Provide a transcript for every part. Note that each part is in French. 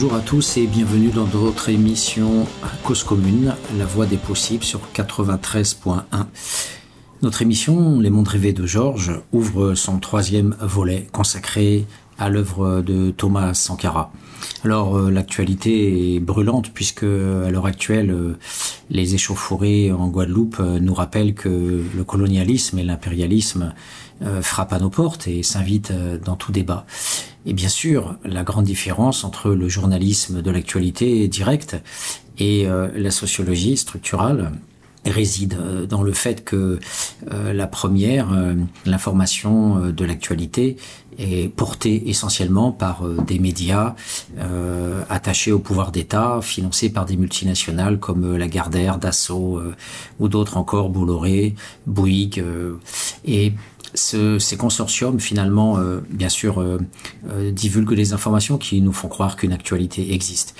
Bonjour à tous et bienvenue dans votre émission Cause Commune, la voix des possibles sur 93.1. Notre émission Les mondes rêvés de Georges ouvre son troisième volet consacré à l'œuvre de Thomas Sankara. Alors euh, l'actualité est brûlante puisque à l'heure actuelle euh, les échauffourées en Guadeloupe euh, nous rappellent que le colonialisme et l'impérialisme frappent à nos portes et s'invitent dans tout débat. Et bien sûr, la grande différence entre le journalisme de l'actualité directe et la sociologie structurale réside euh, dans le fait que euh, la première, euh, l'information de l'actualité, est portée essentiellement par des médias attachés au pouvoir d'État, financés par des multinationales comme Lagardère, Dassault ou d'autres encore, Bolloré, Bouygues. et ce, ces consortiums, finalement, bien sûr, divulguent des informations qui nous font croire qu'une actualité existe.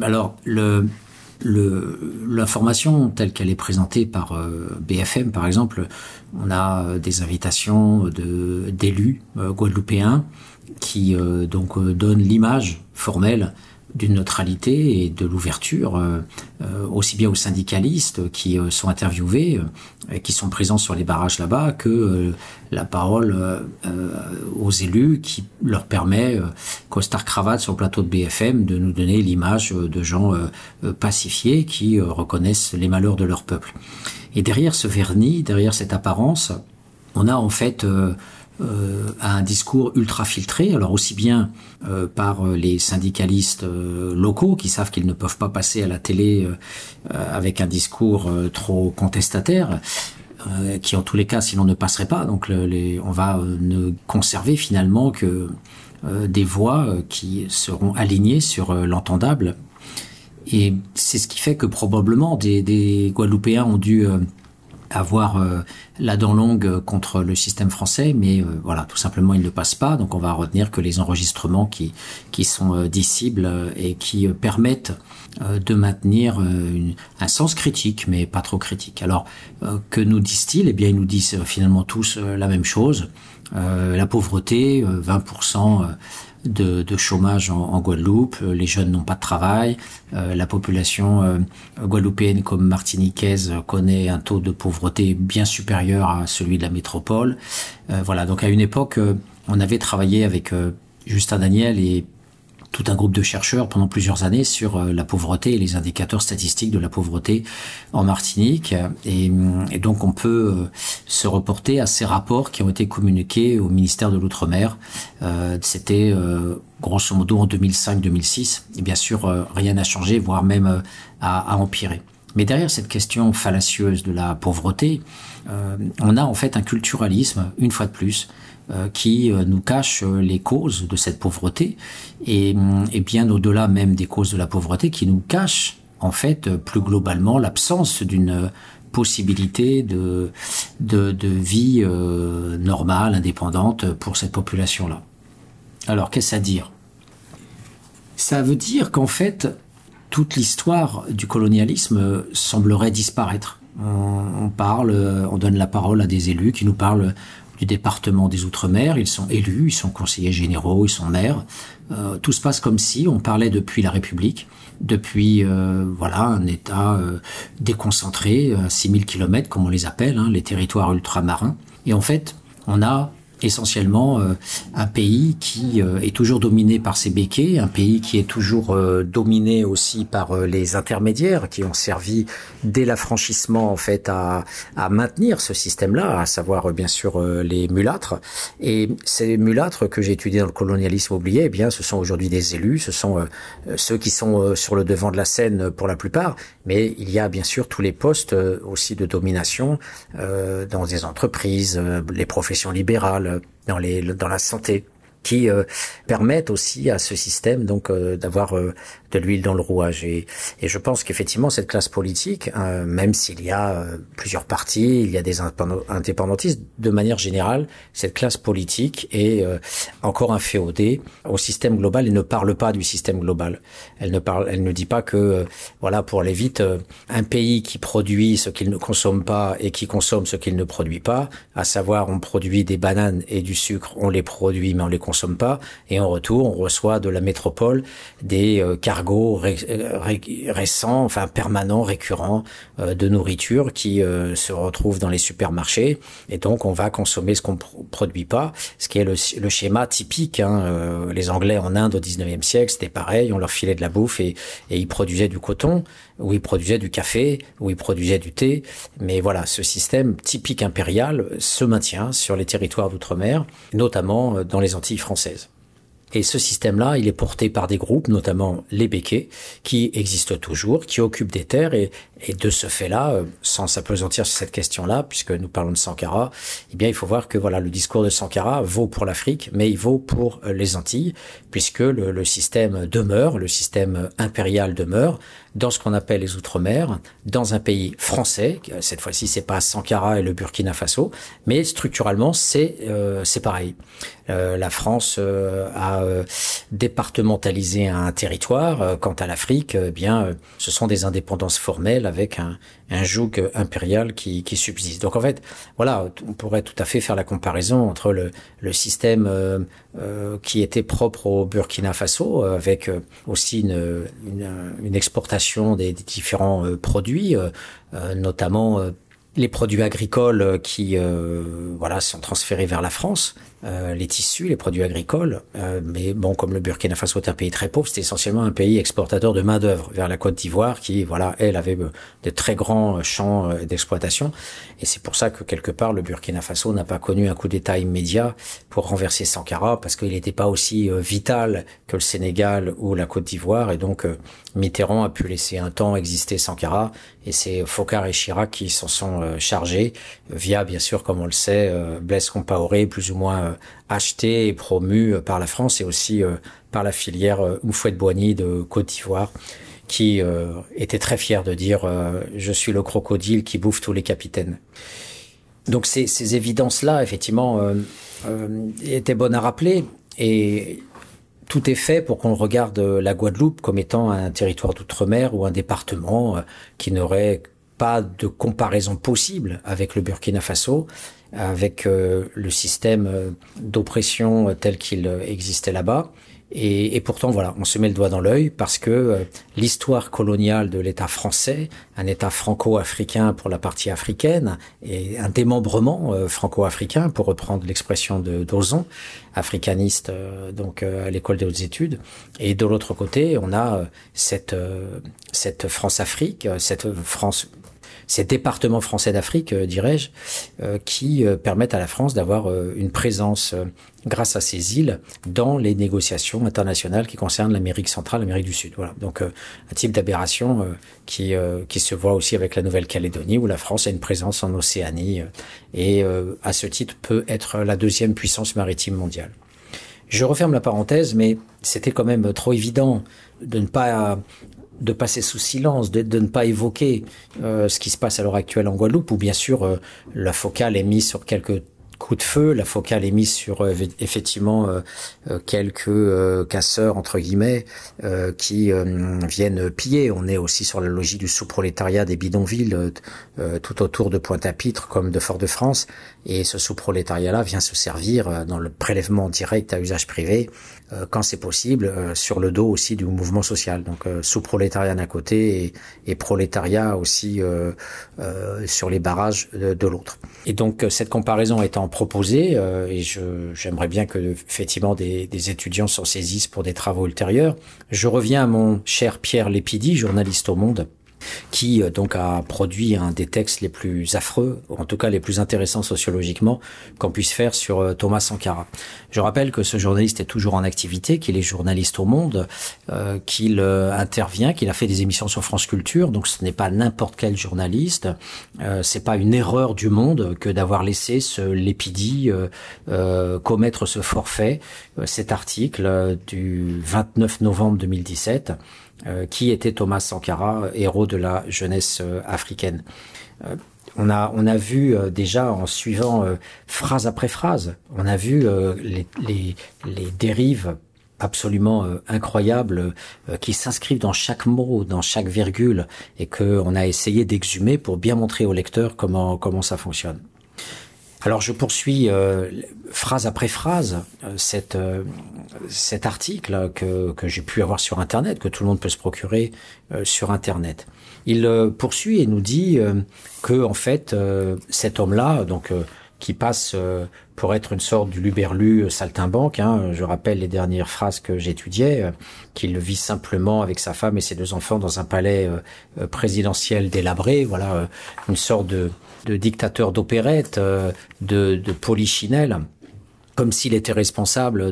alors, l'information telle qu'elle est présentée par euh, BFM, par exemple, on a euh, des invitations d'élus euh, guadeloupéens qui donc donnent l'image formelle d'une neutralité et de l'ouverture, euh, euh, aussi bien aux syndicalistes qui euh, sont interviewés et qui sont présents sur les barrages là-bas, que la parole aux élus qui leur permet, costard cravate sur le plateau de BFM, de nous donner l'image de gens pacifiés qui reconnaissent les malheurs de leur peuple. Et derrière ce vernis, derrière cette apparence, on a en fait euh, à un discours ultra filtré, alors aussi bien euh, par euh, les syndicalistes locaux qui savent qu'ils ne peuvent pas passer à la télé avec un discours trop contestataire, qui en tous les cas sinon ne passerait pas. Donc on va ne conserver finalement que des voix qui seront alignées sur l'entendable. Et c'est ce qui fait que probablement des Guadeloupéens ont dû avoir euh, la dent longue contre le système français, mais euh, voilà, tout simplement, il ne passe pas. Donc, on va retenir que les enregistrements qui qui sont euh, dissibles et qui permettent de maintenir un sens critique, mais pas trop critique. Alors, que nous disent-ils? Eh bien, ils nous disent finalement tous la même chose. la pauvreté, 20% de, de chômage en, en, Guadeloupe, euh, les jeunes n'ont pas de travail, euh, la population euh, guadeloupéenne comme martiniquaise connaît un taux de pauvreté bien supérieur à celui de la métropole. voilà, donc à une époque, on avait travaillé avec Justin Daniel et tout un groupe de chercheurs pendant plusieurs années sur euh, la pauvreté et les indicateurs statistiques de la pauvreté en Martinique. Et, donc on peut euh, se reporter à ces rapports qui ont été communiqués au ministère de l'Outre-mer. Euh, c'était grosso modo en 2005-2006. Et bien sûr, rien n'a changé, voire même à, à empirer. Mais derrière cette question fallacieuse de la pauvreté, on a en fait un culturalisme, une fois de plus, euh, qui euh, nous cache euh, les causes de cette pauvreté et, et bien au-delà même des causes de la pauvreté qui nous cache en fait plus globalement l'absence d'une possibilité de, de, vie normale, indépendante pour cette population-là. Alors qu'est-ce à dire? Ça veut dire qu'en fait, toute l'histoire du colonialisme semblerait disparaître. On, parle, on donne la parole à des élus qui nous parlent du département des Outre-mer. Ils sont élus, ils sont conseillers généraux, ils sont maires. Euh, tout se passe comme si on parlait depuis la République, depuis euh, voilà un État euh, déconcentré, à 6000 km comme on les appelle, hein, les territoires ultramarins. Et en fait, on a essentiellement euh, un pays qui euh, est toujours dominé par ses béquets, un pays qui est toujours euh, dominé aussi par les intermédiaires qui ont servi dès l'affranchissement en fait à, à maintenir ce système-là, à savoir bien sûr les mulâtres. Et ces mulâtres que j'ai étudiés dans le colonialisme oublié, eh bien ce sont aujourd'hui des élus, ce sont ceux qui sont sur le devant de la scène pour la plupart, mais il y a bien sûr tous les postes aussi de domination dans des entreprises, les professions libérales, dans, les, dans la santé qui euh, permettent aussi à ce système donc euh, d'avoir euh, de l'huile dans le rouage. Et, et je pense qu'effectivement cette classe politique même s'il y a plusieurs partis il y a des indépendantistes de manière générale cette classe politique est encore inféodée au système global et ne parle pas du système global. Elle ne parle elle ne dit pas que voilà pour aller vite un pays qui produit ce qu'il ne consomme pas et qui consomme ce qu'il ne produit pas à savoir on produit des bananes et du sucre on les produit mais on les consomme pas. Et en retour, on reçoit de la métropole des cargos récents, enfin permanents, récurrents de nourriture qui se retrouvent dans les supermarchés. Et donc, on va consommer ce qu'on produit pas, ce qui est le, schéma typique. Hein. les Anglais en Inde au 19e siècle, c'était pareil. On leur filait de la bouffe et, et ils produisaient du coton, ou ils produisaient du café, ou ils produisaient du thé. Mais voilà, ce système typique impérial se maintient sur les territoires d'outre-mer, notamment euh, dans les Antilles françaises. Et ce système-là, il est porté par des groupes, notamment les béquets, qui existent toujours, qui occupent des terres. Et, et de ce fait-là, euh, sans s'apesantir sur cette question-là, puisque nous parlons de Sankara, eh bien, il faut voir que voilà, le discours de Sankara vaut pour l'Afrique, mais il vaut pour euh, les Antilles, puisque le, système demeure, le système impérial demeure, dans ce qu'on appelle les Outre-mer, dans un pays français. Cette fois-ci, c'est pas Sankara et le Burkina Faso, mais structurellement, c'est euh, c'est pareil. Euh, la France euh, a euh, départementalisé un territoire. Quant à l'Afrique, eh bien, ce sont des indépendances formelles avec un, joug impérial qui, subsiste. Donc en fait, voilà, on pourrait tout à fait faire la comparaison entre le, système euh, euh, qui était propre au Burkina Faso, euh, avec aussi une, exportation des, des différents produits, notamment les produits agricoles qui voilà sont transférés vers la France euh, les tissus, les produits agricoles. Euh, mais bon, comme le Burkina Faso est un pays très pauvre, c'était essentiellement un pays exportateur de main d'œuvre vers la Côte d'Ivoire, qui, voilà, elle avait euh, de très grands champs d'exploitation. Et c'est pour ça que quelque part le Burkina Faso n'a pas connu un coup d'État immédiat pour renverser Sankara, parce qu'il n'était pas aussi vital que le Sénégal ou la Côte d'Ivoire. Et donc Mitterrand a pu laisser un temps exister Sankara, et c'est Focard et Chirac qui s'en sont chargés via, bien sûr, comme on le sait, Blaise Compaoré, plus ou moins euh, acheté et promu euh, par la France et aussi euh, par la filière Oufouette-Boigny de Côte d'Ivoire qui était très fier de dire je suis le crocodile qui bouffe tous les capitaines. Donc ces, ces évidences-là, effectivement, étaient bonnes à rappeler et tout est fait pour qu'on regarde la Guadeloupe comme étant un territoire d'outre-mer ou un département qui n'aurait pas de comparaison possible avec le Burkina Faso avec euh, le système euh, d'oppression tel qu'il existait là-bas. Et, pourtant, voilà, on se met le doigt dans l'œil parce que euh, l'histoire coloniale de l'État français, un État franco-africain pour la partie africaine, et un démembrement franco-africain, pour reprendre l'expression de d'Ozon, africaniste donc à l'école des hautes études. Et de l'autre côté, on a cette France-Afrique, cette France ces départements français d'Afrique, euh, dirais-je, euh, qui euh, permettent à la France d'avoir une présence grâce à ces îles dans les négociations internationales qui concernent l'Amérique centrale, l'Amérique du Sud. Voilà. Donc un type d'aberration qui qui se voit aussi avec la Nouvelle-Calédonie où la France a une présence en Océanie et à ce titre peut être la deuxième puissance maritime mondiale. Je referme la parenthèse, mais c'était quand même trop évident de ne pas de passer sous silence, de, de ne pas évoquer euh, ce qui se passe à l'heure actuelle en Guadeloupe, où bien sûr euh, la focale est mise sur quelques coup de feu. La focale est mise sur euh, effectivement euh, euh, quelques casseurs entre guillemets qui viennent piller. On est aussi sur la logique du sous-prolétariat des bidonvilles tout autour de Pointe-à-Pitre comme de Fort-de-France. Et ce sous-prolétariat-là vient se servir dans le prélèvement direct à usage privé quand c'est possible sur le dos aussi du mouvement social. Donc sous-prolétariat d'un côté et, et, prolétariat aussi sur les barrages de, de l'autre. Et donc cette comparaison étant proposé euh, et j'aimerais bien que effectivement des, des, étudiants s'en saisissent pour des travaux ultérieurs. Je reviens à mon cher Pierre Lépidi, journaliste au Monde, qui euh, donc a produit un des textes les plus affreux, en tout cas les plus intéressants sociologiquement, qu'on puisse faire sur euh, Thomas Sankara. Je rappelle que ce journaliste est toujours en activité, qu'il est journaliste au Monde, euh, qu'il intervient, qu'il a fait des émissions sur France Culture, donc ce n'est pas n'importe quel journaliste, euh, c'est pas une erreur du Monde que d'avoir laissé ce Lépidi commettre ce forfait, cet article du 29 novembre 2017 euh, qui était Thomas Sankara, héros de la jeunesse euh, africaine. Euh, on a, on a vu déjà en suivant phrase après phrase, on a vu les, les, les dérives absolument incroyables qui s'inscrivent dans chaque mot, dans chaque virgule, et que on a essayé d'exhumer pour bien montrer au lecteur comment comment ça fonctionne. Alors je poursuis euh, phrase après phrase euh, euh, cet article que, que j'ai pu avoir sur Internet, que tout le monde peut se procurer sur Internet. Il poursuit et nous dit que en fait cet homme-là, donc qui passe pour être une sorte du luberlu saltimbanque, hein, je rappelle les dernières phrases que j'étudiais, qu'il vit simplement avec sa femme et ses deux enfants dans un palais présidentiel délabré, voilà une sorte de de dictateur d'opérette, euh, de, de polichinelle comme s'il était responsable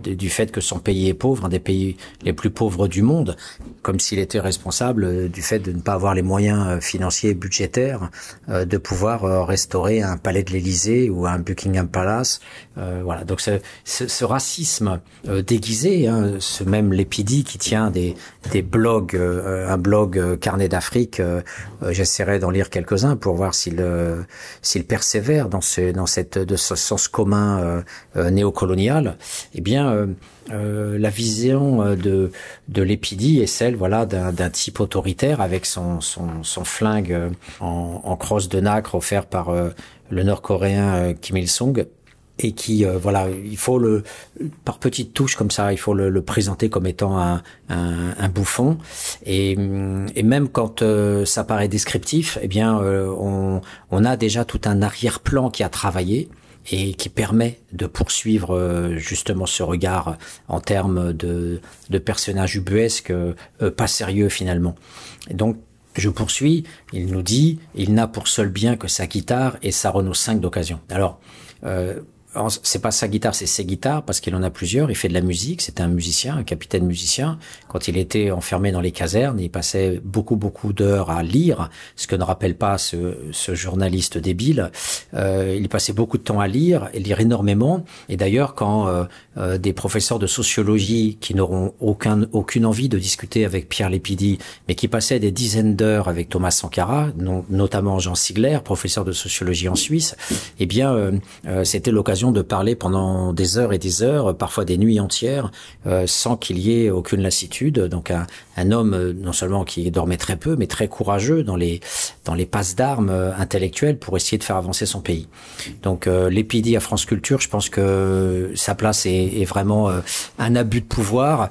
du fait que son pays est pauvre, un des pays les plus pauvres du monde, comme s'il était responsable du fait de ne pas avoir les moyens euh, financiers et budgétaires euh, de pouvoir euh, restaurer un palais de l'Élysée ou un Buckingham Palace. voilà. Donc ce, ce, racisme déguisé, hein, ce même Lépidi qui tient des, des blogs, un blog carnet d'Afrique, j'essaierai d'en lire quelques-uns pour voir s'il s'il persévère dans ce dans cette de ce sens commun euh, néocoloniale, eh bien, euh, euh, la vision de, de l'épidie est celle voilà d'un type autoritaire avec son, son, son flingue en, en, crosse de nacre offert par le Nord-Coréen Kim Il-sung et qui voilà il faut le par petites touches comme ça il faut le, le présenter comme étant un, un, un bouffon. Et, et, même quand ça paraît descriptif eh bien on, on a déjà tout un arrière-plan qui a travaillé et qui permet de poursuivre euh, justement ce regard en termes de, de personnages ubuesques, euh, pas sérieux finalement. Et donc je poursuis, il nous dit, il n'a pour seul bien que sa guitare et sa Renault 5 d'occasion. Alors, euh, c'est pas sa guitare, c'est ses guitares parce qu'il en a plusieurs. Il fait de la musique. C'était un musicien, un capitaine musicien. Quand il était enfermé dans les casernes, il passait beaucoup beaucoup d'heures à lire, ce que ne rappelle pas ce, ce journaliste débile. Euh, il passait beaucoup de temps à lire et lire énormément. Et d'ailleurs, quand euh, euh, des professeurs de sociologie qui n'auront aucun aucune envie de discuter avec Pierre Lépidi, mais qui passaient des dizaines d'heures avec Thomas Sankara, notamment Jean Sigler, professeur de sociologie en Suisse, eh bien, euh, c'était l'occasion de parler pendant des heures et des heures, parfois des nuits entières, euh, sans qu'il y ait aucune lassitude. Donc un, homme euh, non seulement qui dormait très peu, mais très courageux dans les dans les passes d'armes euh, intellectuelles pour essayer de faire avancer son pays. Donc euh, l'épidie à France Culture, je pense que sa place est, est vraiment un abus de pouvoir,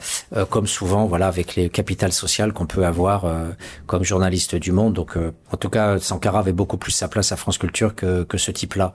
comme souvent voilà avec les capitales sociales qu'on peut avoir comme journaliste du Monde. Donc en tout cas, Sankara avait beaucoup plus sa place à France Culture que, que ce type-là.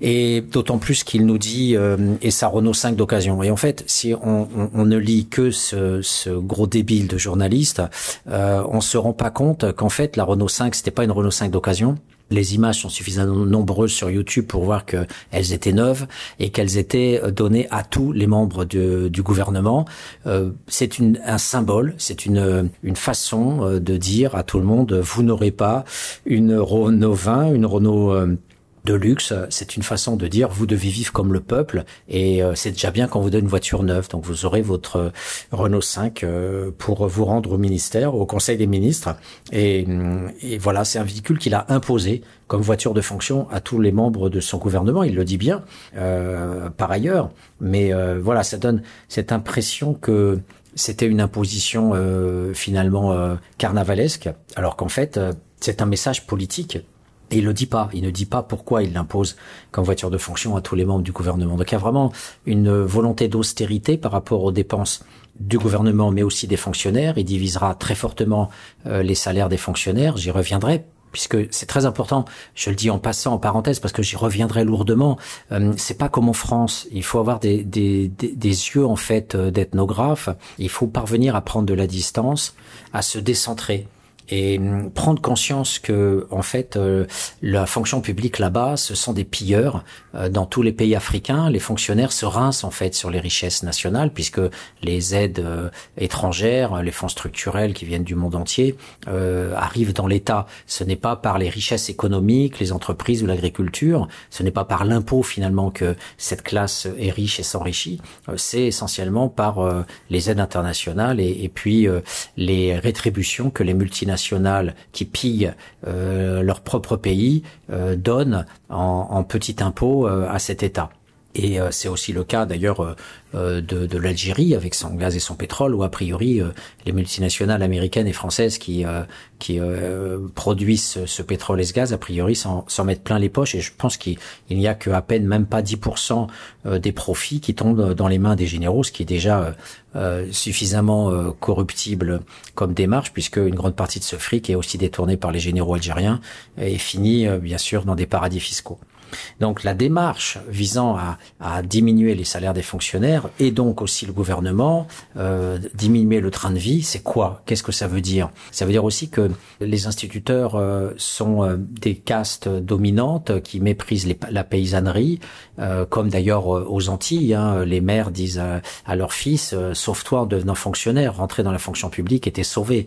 Et d'autant plus qu'il nous dit euh, et sa Renault 5 d'occasion. Et en fait, si on, on, on ne lit que ce, ce, gros débile de journaliste, euh, on se rend pas compte qu'en fait la Renault 5 c'était pas une Renault 5 d'occasion. Les images sont suffisamment nombreuses sur YouTube pour voir qu'elles étaient neuves et qu'elles étaient données à tous les membres de, du gouvernement. Euh, c'est un symbole, c'est une, une façon euh, de dire à tout le monde, vous n'aurez pas une Renault 20, une Renault euh, de luxe, c'est une façon de dire vous devez vivre comme le peuple et euh, c'est déjà bien quand vous donne une voiture neuve. Donc vous aurez votre euh, Renault 5 euh, pour vous rendre au ministère, au Conseil des ministres. Et, et voilà, c'est un véhicule qu'il a imposé comme voiture de fonction à tous les membres de son gouvernement. Il le dit bien euh, par ailleurs, mais voilà, ça donne cette impression que c'était une imposition finalement carnavalesque, alors qu'en fait c'est un message politique et il le dit pas. Il ne dit pas pourquoi il l'impose comme voiture de fonction à tous les membres du gouvernement. Donc il y a vraiment une volonté d'austérité par rapport aux dépenses du gouvernement, mais aussi des fonctionnaires. Il divisera très fortement euh, les salaires des fonctionnaires. J'y reviendrai puisque c'est très important. Je le dis en passant en parenthèse parce que j'y reviendrai lourdement. Euh, c'est pas comme en France. Il faut avoir des, des, des, des yeux en fait euh, d'ethnographe. Il faut parvenir à prendre de la distance, à se décentrer et hum, prendre conscience que en fait euh, la fonction publique là-bas ce sont des pilleurs. Euh, dans tous les pays africains les fonctionnaires se rincent en fait sur les richesses nationales puisque les aides euh, étrangères les fonds structurels qui viennent du monde entier arrivent dans l'État. Ce n'est pas par les richesses économiques les entreprises ou l'agriculture ce n'est pas par l'impôt finalement que cette classe est riche et s'enrichit. C'est essentiellement par les aides internationales et, et puis les rétributions que les multinationales nationales qui pillent euh, leur propre pays euh, donnent en, en petit impôt euh, à cet État. Et euh, c'est aussi le cas d'ailleurs euh, euh, de, l'Algérie avec son gaz et son pétrole, où a priori les multinationales américaines et françaises qui, qui produisent ce, pétrole et ce gaz, a priori, s'en mettent plein les poches. Et je pense qu'il n'y a qu'à peine même pas 10% des profits qui tombent dans les mains des généraux, ce qui est déjà suffisamment corruptible comme démarche, puisque une grande partie de ce fric est aussi détourné par les généraux algériens et finit bien sûr dans des paradis fiscaux. Donc la démarche visant à, à, diminuer les salaires des fonctionnaires et donc aussi le gouvernement, euh, diminuer le train de vie, c'est quoi? Qu'est-ce que ça veut dire? Ça veut dire aussi que les instituteurs euh, sont euh, des castes dominantes qui méprisent la paysannerie, euh, comme d'ailleurs aux Antilles, hein, les mères disent à, leurs fils "Sauve-toi en devenant fonctionnaire, rentrer dans la fonction publique t'es sauvé."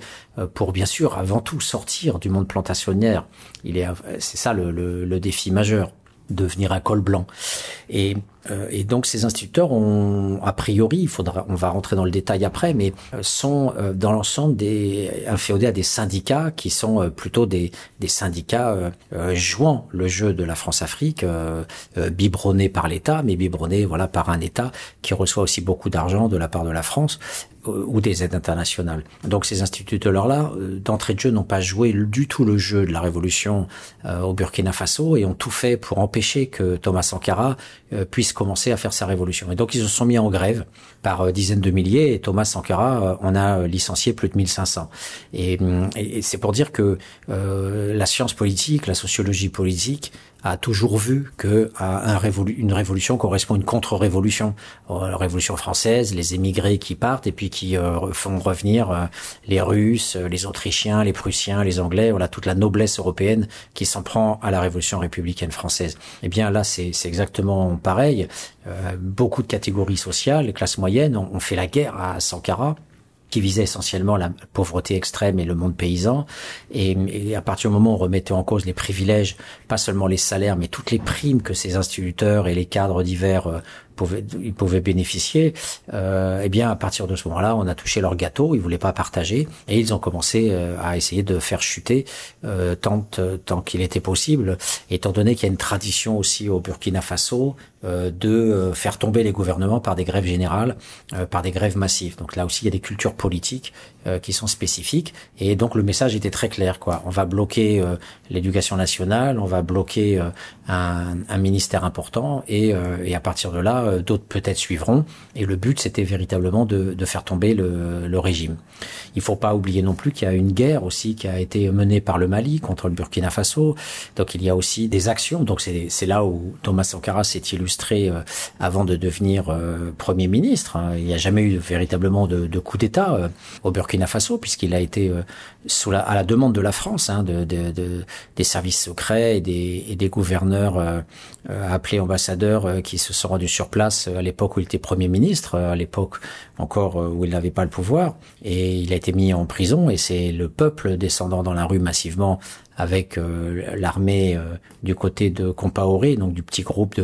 pour bien sûr, avant tout, sortir du monde plantationnaire. Il est, c'est ça le défi majeur devenir un col blanc. Et, euh, et, donc ces instituteurs ont, a priori, il faudra, on va rentrer dans le détail après, mais euh, sont euh, dans l'ensemble des inféodés à des syndicats qui sont plutôt des, des syndicats jouant le jeu de la France-Afrique, biberonnés par l'État, mais biberonnés voilà par un État qui reçoit aussi beaucoup d'argent de la part de la France euh, ou des aides internationales. Donc ces instituteurs-là, euh, d'entrée de jeu, n'ont pas joué du tout le jeu de la révolution euh, au Burkina Faso et ont tout fait pour empêcher que Thomas Sankara puisse commencer à faire sa révolution. Et donc ils se sont mis en grève par dizaines de milliers et Thomas Sankara en a licencié plus de 1500. Et, et c'est pour dire que la science politique, la sociologie politique a toujours vu que un une révolution correspond à une contre-révolution. Euh, la Révolution française, les émigrés qui partent et puis qui euh, font revenir euh, les Russes, les Autrichiens, les Prussiens, les Anglais, voilà toute la noblesse européenne qui s'en prend à la Révolution républicaine française. Eh bien là, c'est exactement pareil. beaucoup de catégories sociales, les classes moyennes, ont fait la guerre à Sankara qui visait essentiellement la pauvreté extrême et le monde paysan. Et, à partir du moment où on remettait en cause les privilèges, pas seulement les salaires, mais toutes les primes que ces instituteurs et les cadres divers euh, pouvaient, ils pouvaient bénéficier, euh, eh bien à partir de ce moment-là, on a touché leur gâteau, ils voulaient pas partager, et ils ont commencé euh, à essayer de faire chuter euh, tant tant qu'il était possible, étant donné qu'il y a une tradition aussi au Burkina Faso euh, de euh, faire tomber les gouvernements par des grèves générales, par des grèves massives. Donc là aussi, il y a des cultures politiques qui sont spécifiques, et donc le message était très clair, quoi. On va bloquer l'éducation nationale, on va bloquer un, un, ministère important, et, et à partir de là, euh, d'autres peut-être suivront. Et le but, c'était véritablement de, faire tomber le, régime. Il faut pas oublier non plus qu'il y a une guerre aussi qui a été menée par le Mali contre le Burkina Faso. Donc il y a aussi des actions. Donc c'est là où Thomas Sankara s'est illustré euh, avant de devenir euh, Premier ministre. Hein. Il n'y a jamais eu véritablement de, coup d'État au Burkina Faso puisqu'il a été sous à la demande de la France, hein, de, de, de, des services secrets et des, et des gouverneurs appelés ambassadeurs qui se sont rendus sur place euh, à l'époque où il était Premier ministre, euh, à l'époque encore euh, où il n'avait pas le pouvoir, et il a été mis en prison, et c'est le peuple descendant dans la rue massivement avec l'armée du côté de Compaoré, donc du petit groupe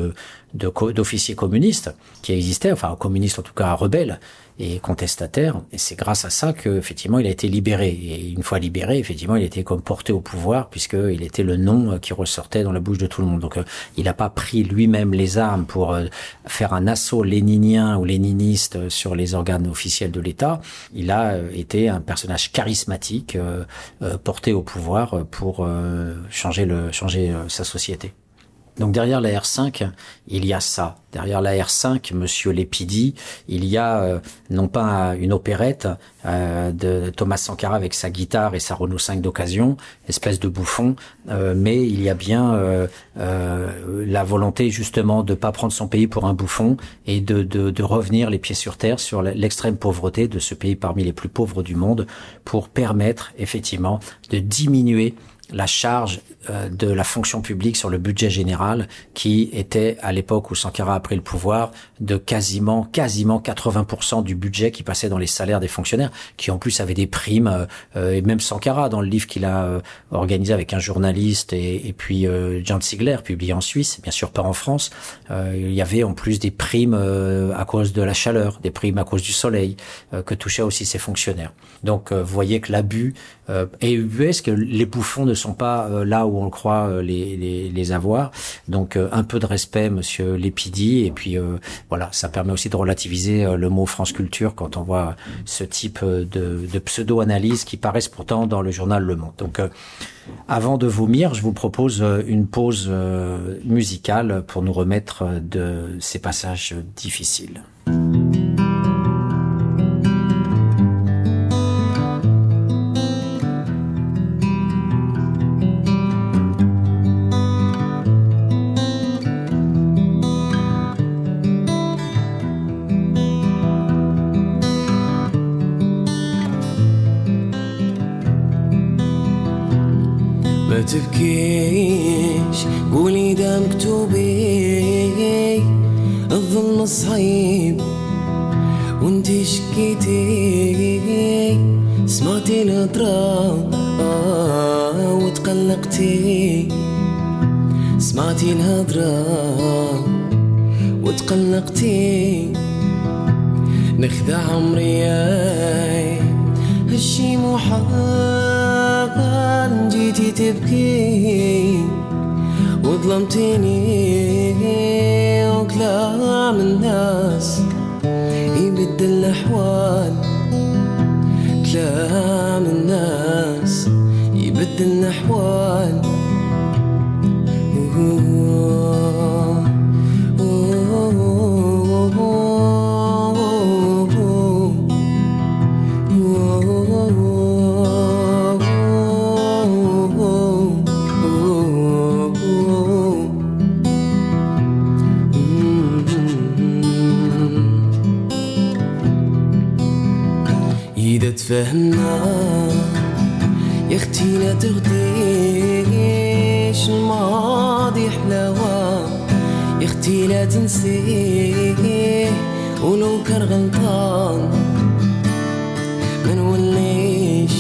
d'officiers communistes qui existaient, enfin communistes en tout cas rebelles, et contestataire. Et c'est grâce à ça que effectivement il a été libéré. Et une fois libéré, effectivement, il était comme porté au pouvoir puisqu'il était le nom qui ressortait dans la bouche de tout le monde. Donc euh, il n'a pas pris lui-même les armes pour euh, faire un assaut léninien ou léniniste sur les organes officiels de l'État. Il a euh, été un personnage charismatique porté au pouvoir pour changer le changer sa société. Donc derrière la R5, il y a ça. Derrière la R5, Monsieur Lépidi, il y a euh, non pas une opérette euh, de Thomas Sankara avec sa guitare et sa Renault 5 d'occasion, espèce de bouffon, euh, mais il y a bien la volonté justement de pas prendre son pays pour un bouffon et de revenir les pieds sur terre sur l'extrême pauvreté de ce pays parmi les plus pauvres du monde pour permettre effectivement de diminuer la charge euh, de la fonction publique sur le budget général qui était à l'époque où Sankara a pris le pouvoir de quasiment quasiment 80% du budget qui passait dans les salaires des fonctionnaires qui en plus avaient des primes euh, euh, et même Sankara dans le livre qu'il a organisé avec un journaliste et, et puis John Ziegler publié en Suisse bien sûr pas en France il y avait en plus des primes à cause de la chaleur des primes à cause du soleil que touchaient aussi ces fonctionnaires. Donc vous voyez que l'abus est ubuesque les bouffons ne sont pas euh, là où on croit euh, les, les, les, avoir? Donc un peu de respect, Monsieur Lépidi, et puis voilà, ça permet aussi de relativiser le mot France Culture quand on voit ce type de, de pseudo-analyse qui paraissent pourtant dans le journal Le Monde. Donc avant de vomir, je vous propose une pause musicale pour nous remettre de ces passages difficiles. تفهمنا يا أختي لا تغديش الماضي حلاوة. يا أختي لا تنسيه ولو كان غلطان. ما نوليش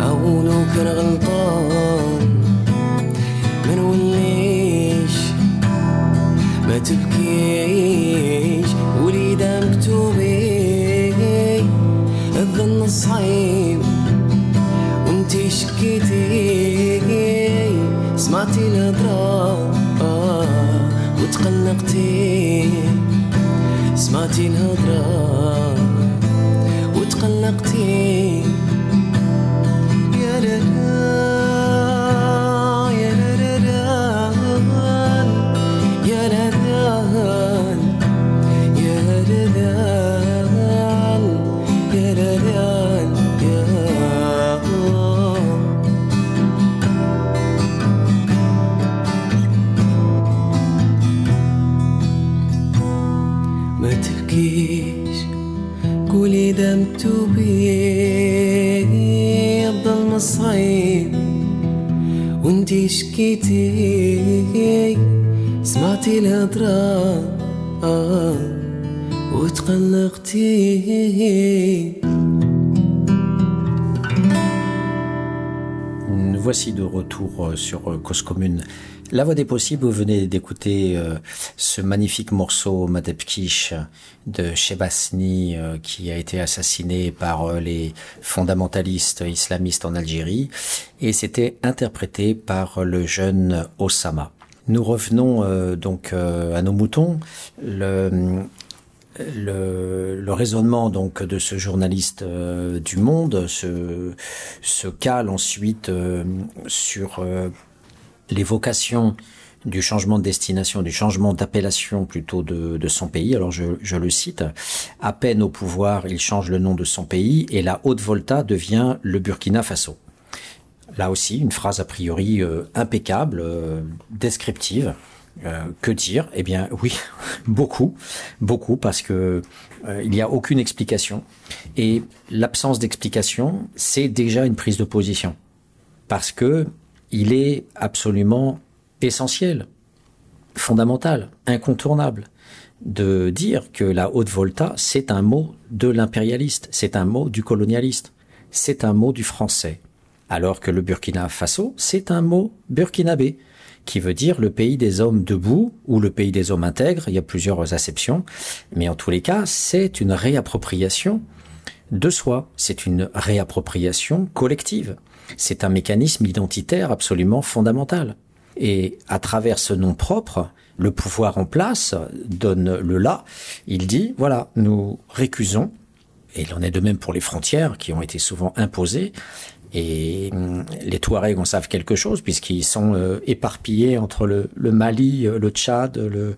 أو لو كان غلطان. ما نوليش ما تبكيش. سمعتي الهضرة آه وتقلقتي. سمعتي الهضرة وتقلقتي. وانتي شكيتي سمعتي الهضرة آه وتقلقتي Nous voici de retour sur Cause Commune. La Voix des Possibles, vous venez d'écouter euh, ce magnifique morceau Madepkish de Shebasni euh, qui a été assassiné par euh, les fondamentalistes islamistes en Algérie et c'était interprété par le jeune Osama. Nous revenons donc à nos moutons. Le, le, raisonnement donc de ce journaliste du Monde se, se cale ensuite sur l'évocation du changement de destination, du changement d'appellation plutôt de, son pays. Alors je, le cite, à peine au pouvoir, il change le nom de son pays et la Haute-Volta devient le Burkina Faso. Là aussi, une phrase a priori impeccable, descriptive. Euh, que dire? Eh bien, oui, beaucoup, beaucoup, parce que euh, il n'y a aucune explication. Et l'absence d'explication, c'est déjà une prise de position, parce que il est absolument essentiel, fondamental, incontournable, de dire que la haute volta, c'est un mot de l'impérialiste, c'est un mot du colonialiste, c'est un mot du français, alors que le Burkina Faso, c'est un mot burkinabé qui veut dire le pays des hommes debout ou le pays des hommes intègres. Il y a plusieurs acceptions, mais en tous les cas, c'est une réappropriation de soi. C'est une réappropriation collective. C'est un mécanisme identitaire absolument fondamental. Et à travers ce nom propre, le pouvoir en place donne le là. Il dit, voilà, nous récusons, et il en est de même pour les frontières qui ont été souvent imposées, et hum, les Touaregs en savent quelque chose puisqu'ils sont euh, éparpillés entre le, Mali, euh, le Tchad, le,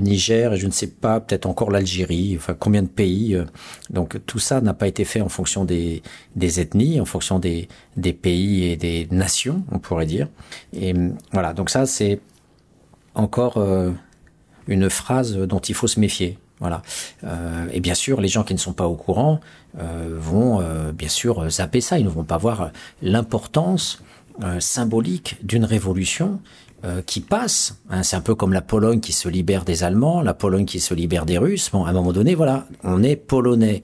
Niger et je ne sais pas, peut-être encore l'Algérie, enfin combien de pays. Euh. donc tout ça n'a pas été fait en fonction des, ethnies, en fonction des, des pays et des nations, on pourrait dire. Et hum, voilà, donc ça c'est encore une phrase dont il faut se méfier. Euh, et bien sûr, les gens qui ne sont pas au courant euh, vont euh, bien sûr zapper ça. Ils ne vont pas voir l'importance symbolique d'une révolution qui passe. Hein, c'est un peu comme la Pologne qui se libère des Allemands, la Pologne qui se libère des Russes. Bon, à un moment donné, voilà, on est polonais.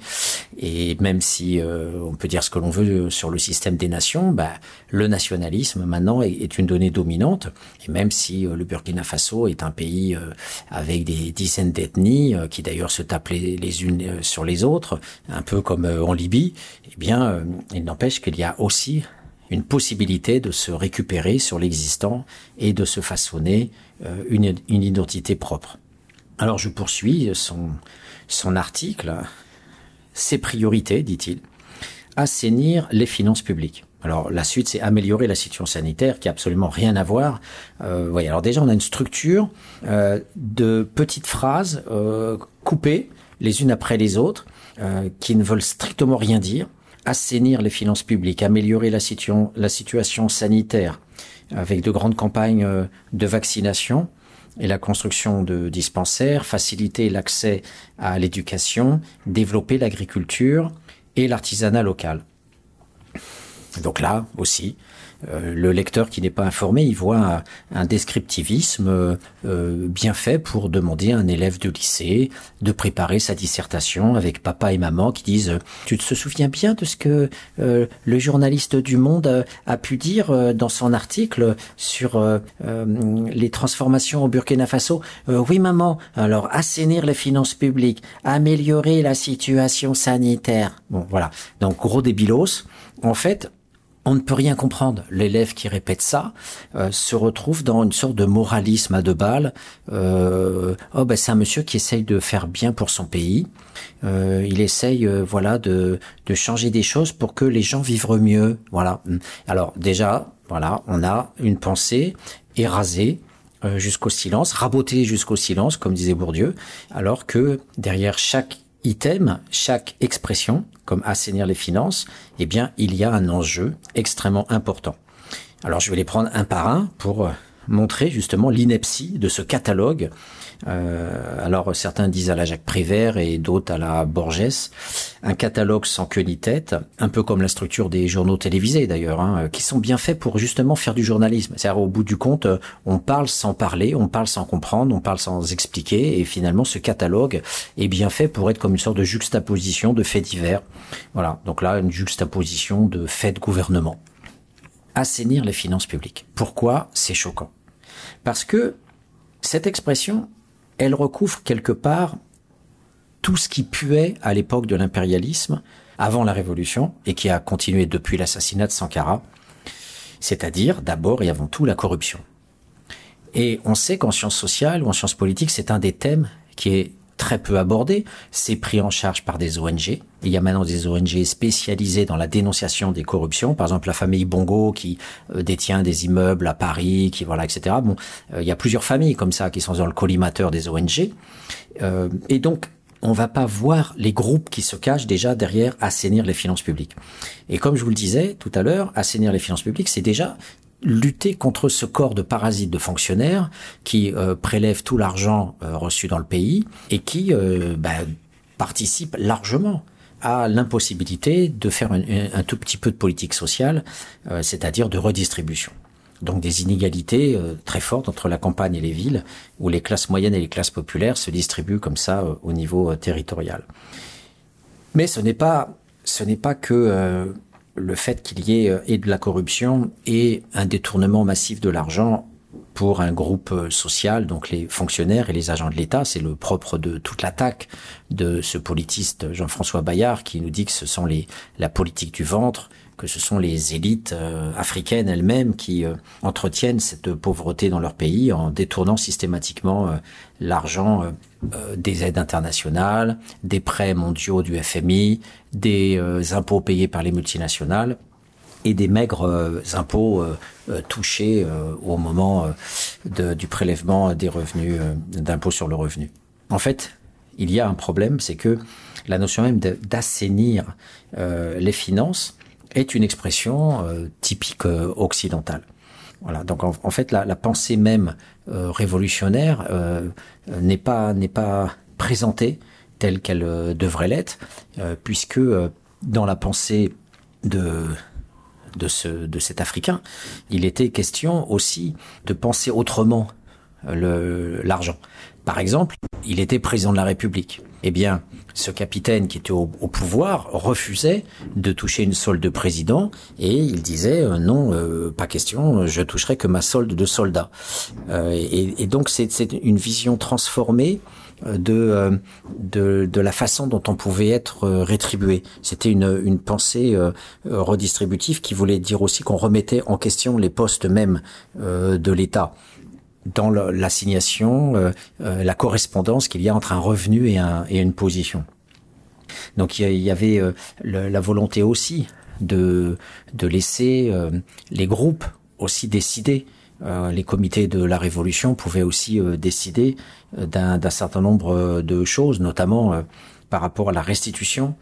Et même si euh, on peut dire ce que l'on veut sur le système des nations, bah, le nationalisme maintenant est, une donnée dominante. Et même si euh, le Burkina Faso est un pays avec des dizaines d'ethnies, qui d'ailleurs se tapent les, les, unes sur les autres, un peu comme en Libye, eh bien, il n'empêche qu'il y a aussi une possibilité de se récupérer sur l'existant et de se façonner euh, une, une, identité propre. Alors je poursuis son, son article. Ses priorités, dit-il, assainir les finances publiques. Alors la suite, c'est améliorer la situation sanitaire, qui a absolument rien à voir. Euh, voyez, alors déjà, on a une structure euh, de petites phrases euh, coupées les unes après les autres, euh, qui ne veulent strictement rien dire assainir les finances publiques, améliorer la, situation, sanitaire avec de grandes campagnes euh, de vaccination et la construction de dispensaires, faciliter l'accès à l'éducation, développer l'agriculture et l'artisanat local. Donc là aussi, le lecteur qui n'est pas informé, il voit un, descriptivisme euh, bien fait pour demander à un élève de lycée de préparer sa dissertation avec papa et maman qui disent Tu te souviens bien de ce que euh, le journaliste du Monde a pu dire dans son article sur les transformations au Burkina Faso? Oui maman, alors assainir les finances publiques, améliorer la situation sanitaire. Bon voilà, donc gros débilos. En fait, on ne peut rien comprendre. L'élève qui répète ça euh, se retrouve dans une sorte de moralisme à deux balles. Euh, oh ben c'est un monsieur qui essaye de faire bien pour son pays. Euh, il essaye voilà de, de changer des choses pour que les gens vivent mieux. Voilà. Alors déjà voilà on a une pensée érasée jusqu'au silence, rabotée jusqu'au silence comme disait Bourdieu, alors que derrière chaque item, chaque expression, comme assainir les finances, eh bien, il y a un enjeu extrêmement important. Alors, je vais les prendre un par un pour euh, montrer justement l'ineptie de ce catalogue euh, alors certains disent à la Jacques Prévert et d'autres à la Borges, un catalogue sans queue ni tête, un peu comme la structure des journaux télévisés d'ailleurs, hein, qui sont bien faits pour justement faire du journalisme. C'est-à-dire au bout du compte, on parle sans parler, on parle sans comprendre, on parle sans expliquer, et finalement ce catalogue est bien fait pour être comme une sorte de juxtaposition de faits divers. Voilà, donc là une juxtaposition de faits de gouvernement. Assainir les finances publiques. Pourquoi? C'est choquant Parce que cette expression, elle recouvre quelque part tout ce qui puait à l'époque de l'impérialisme, avant la Révolution, et qui a continué depuis l'assassinat de Sankara, c'est-à-dire d'abord et avant tout la corruption. Et on sait qu'en sciences sociales ou en sciences politiques, c'est un des thèmes qui est très peu abordé, c'est pris en charge par des ONG. Il y a maintenant des ONG spécialisées dans la dénonciation des corruptions. Par exemple, la famille Bongo qui euh, détient des immeubles à Paris, qui voilà, etc. Bon, euh, il y a plusieurs familles comme ça qui sont dans le collimateur des ONG. Euh, et donc, on va pas voir les groupes qui se cachent déjà derrière assainir les finances publiques. Et comme je vous le disais tout à l'heure, assainir les finances publiques, c'est déjà lutter contre ce corps de parasites de fonctionnaires qui euh, prélèvent tout l'argent euh, reçu dans le pays et qui euh, bah, participent largement à l'impossibilité de faire un, tout petit peu de politique sociale, euh, c'est-à-dire de redistribution. Donc des inégalités euh, très fortes entre la campagne et les villes, où les classes moyennes et les classes populaires se distribuent comme ça euh, au niveau territorial. Mais ce n'est pas ce n'est pas que le fait qu'il y ait euh, et de la corruption et un détournement massif de l'argent pour un groupe euh, social, donc les fonctionnaires et les agents de l'État, c'est le propre de toute l'attaque de ce politiste Jean-François Bayard qui nous dit que ce sont les, la politique du ventre, que ce sont les élites euh, africaines elles-mêmes qui euh, entretiennent cette pauvreté dans leur pays en détournant systématiquement l'argent des aides internationales, des prêts mondiaux du FMI, des impôts payés par les multinationales et des maigres impôts touchés au moment du prélèvement des revenus d'impôts sur le revenu. En fait, il y a un problème, c'est que la notion même d'assainir euh, les finances est une expression euh, typique euh, occidentale. Voilà. Donc en, fait, la, pensée même révolutionnaire n'est pas n'est pas présentée telle qu'elle devrait l'être, puisque dans la pensée de de ce de cet Africain, il était question aussi de penser autrement l'argent. Par exemple, il était président de la République. Eh bien, ce capitaine qui était au, pouvoir refusait de toucher une solde de président et il disait euh, non, euh, pas question, je toucherai que ma solde de soldat. Euh, et, donc c'est une vision transformée de, de, la façon dont on pouvait être rétribué. C'était une, une pensée redistributive qui voulait dire aussi qu'on remettait en question les postes mêmes de l'État dans l'assignation, euh, euh, la correspondance qu'il y a entre un revenu et, un, et une position. Donc il y avait euh, la volonté aussi de, de laisser les groupes aussi décider. Les comités de la Révolution pouvaient aussi décider d'un certain nombre de choses, notamment par rapport à la restitution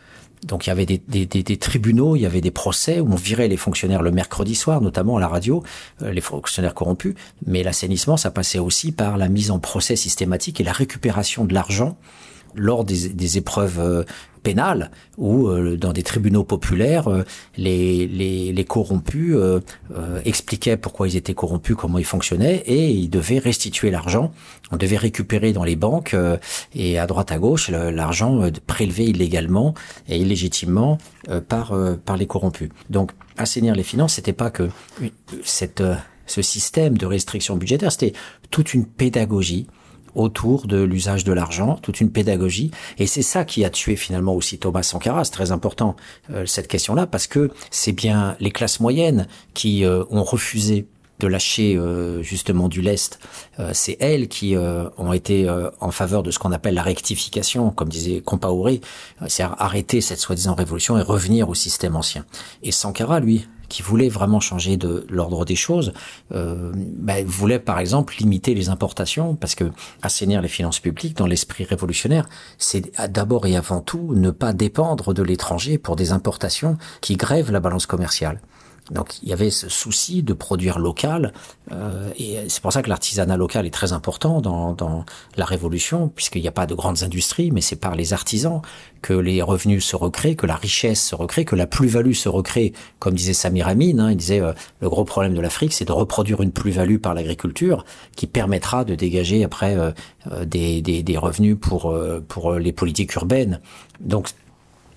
donc il y avait des, tribunaux, il y avait des procès où on virait les fonctionnaires le mercredi soir, notamment à la radio, euh, les fonctionnaires corrompus. Mais l'assainissement, ça passait aussi par la mise en procès systématique et la récupération de l'argent lors des, épreuves euh, pénales ou euh, dans des tribunaux populaires, euh, les, les, les, corrompus expliquaient pourquoi ils étaient corrompus, comment ils fonctionnaient, et ils devaient restituer l'argent. On devait récupérer dans les banques et à droite à gauche l'argent prélevé illégalement et illégitimement par par les corrompus. Donc assainir les finances, c'était pas que cette ce système de restriction budgétaire, c'était toute une pédagogie autour de l'usage de l'argent, toute une pédagogie. Et c'est ça qui a tué finalement aussi Thomas Sankara. C'est très important euh, cette question-là parce que c'est bien les classes moyennes qui euh, ont refusé de lâcher euh, justement du lest, c'est elles qui ont été en faveur de ce qu'on appelle la rectification, comme disait Compaoré, c'est arrêter cette soi-disant révolution et revenir au système ancien. Et Sankara, lui, qui voulait vraiment changer de l'ordre des choses, euh, voulait par exemple limiter les importations, parce que assainir les finances publiques dans l'esprit révolutionnaire, c'est d'abord et avant tout ne pas dépendre de l'étranger pour des importations qui grèvent la balance commerciale. Donc il y avait ce souci de produire local, euh, et c'est pour ça que l'artisanat local est très important dans, dans la Révolution, puisqu'il n'y a pas de grandes industries, mais c'est par les artisans que les revenus se recréent, que la richesse se recrée, que la plus-value se recrée, comme disait Samir Amin, hein, il disait euh, le gros problème de l'Afrique, c'est de reproduire une plus-value par l'agriculture qui permettra de dégager après euh, euh, des, des, des, revenus pour, pour les politiques urbaines. Donc,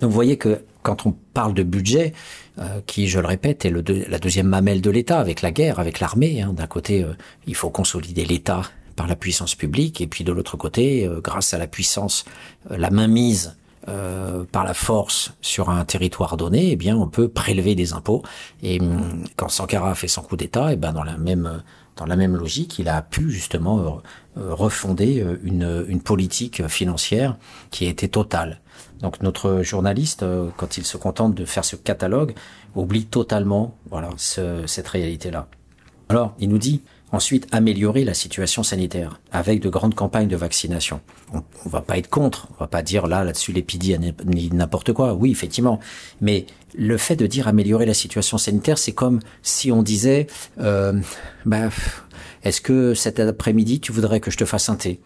donc vous voyez que quand on parle de budget, euh, qui, je le répète, est le la deuxième mamelle de l'État, avec la guerre, avec l'armée. Hein. D'un côté, euh, il faut consolider l'État par la puissance publique, et puis de l'autre côté, euh, grâce à la puissance, la mainmise par la force sur un territoire donné, eh bien, on peut prélever des impôts. Et hum, quand Sankara fait son coup d'État, eh ben dans la même dans la même logique, il a pu justement refonder une, une politique financière qui était totale. Donc notre journaliste, euh, quand il se contente de faire ce catalogue, oublie totalement voilà cette réalité-là. Alors, il nous dit ensuite améliorer la situation sanitaire avec de grandes campagnes de vaccination. On, va pas être contre, on va pas dire là là-dessus l'épidie n'importe quoi. Oui, effectivement, mais le fait de dire améliorer la situation sanitaire, c'est comme si on disait, euh, bah, est-ce que cet après-midi tu voudrais que je te fasse un thé?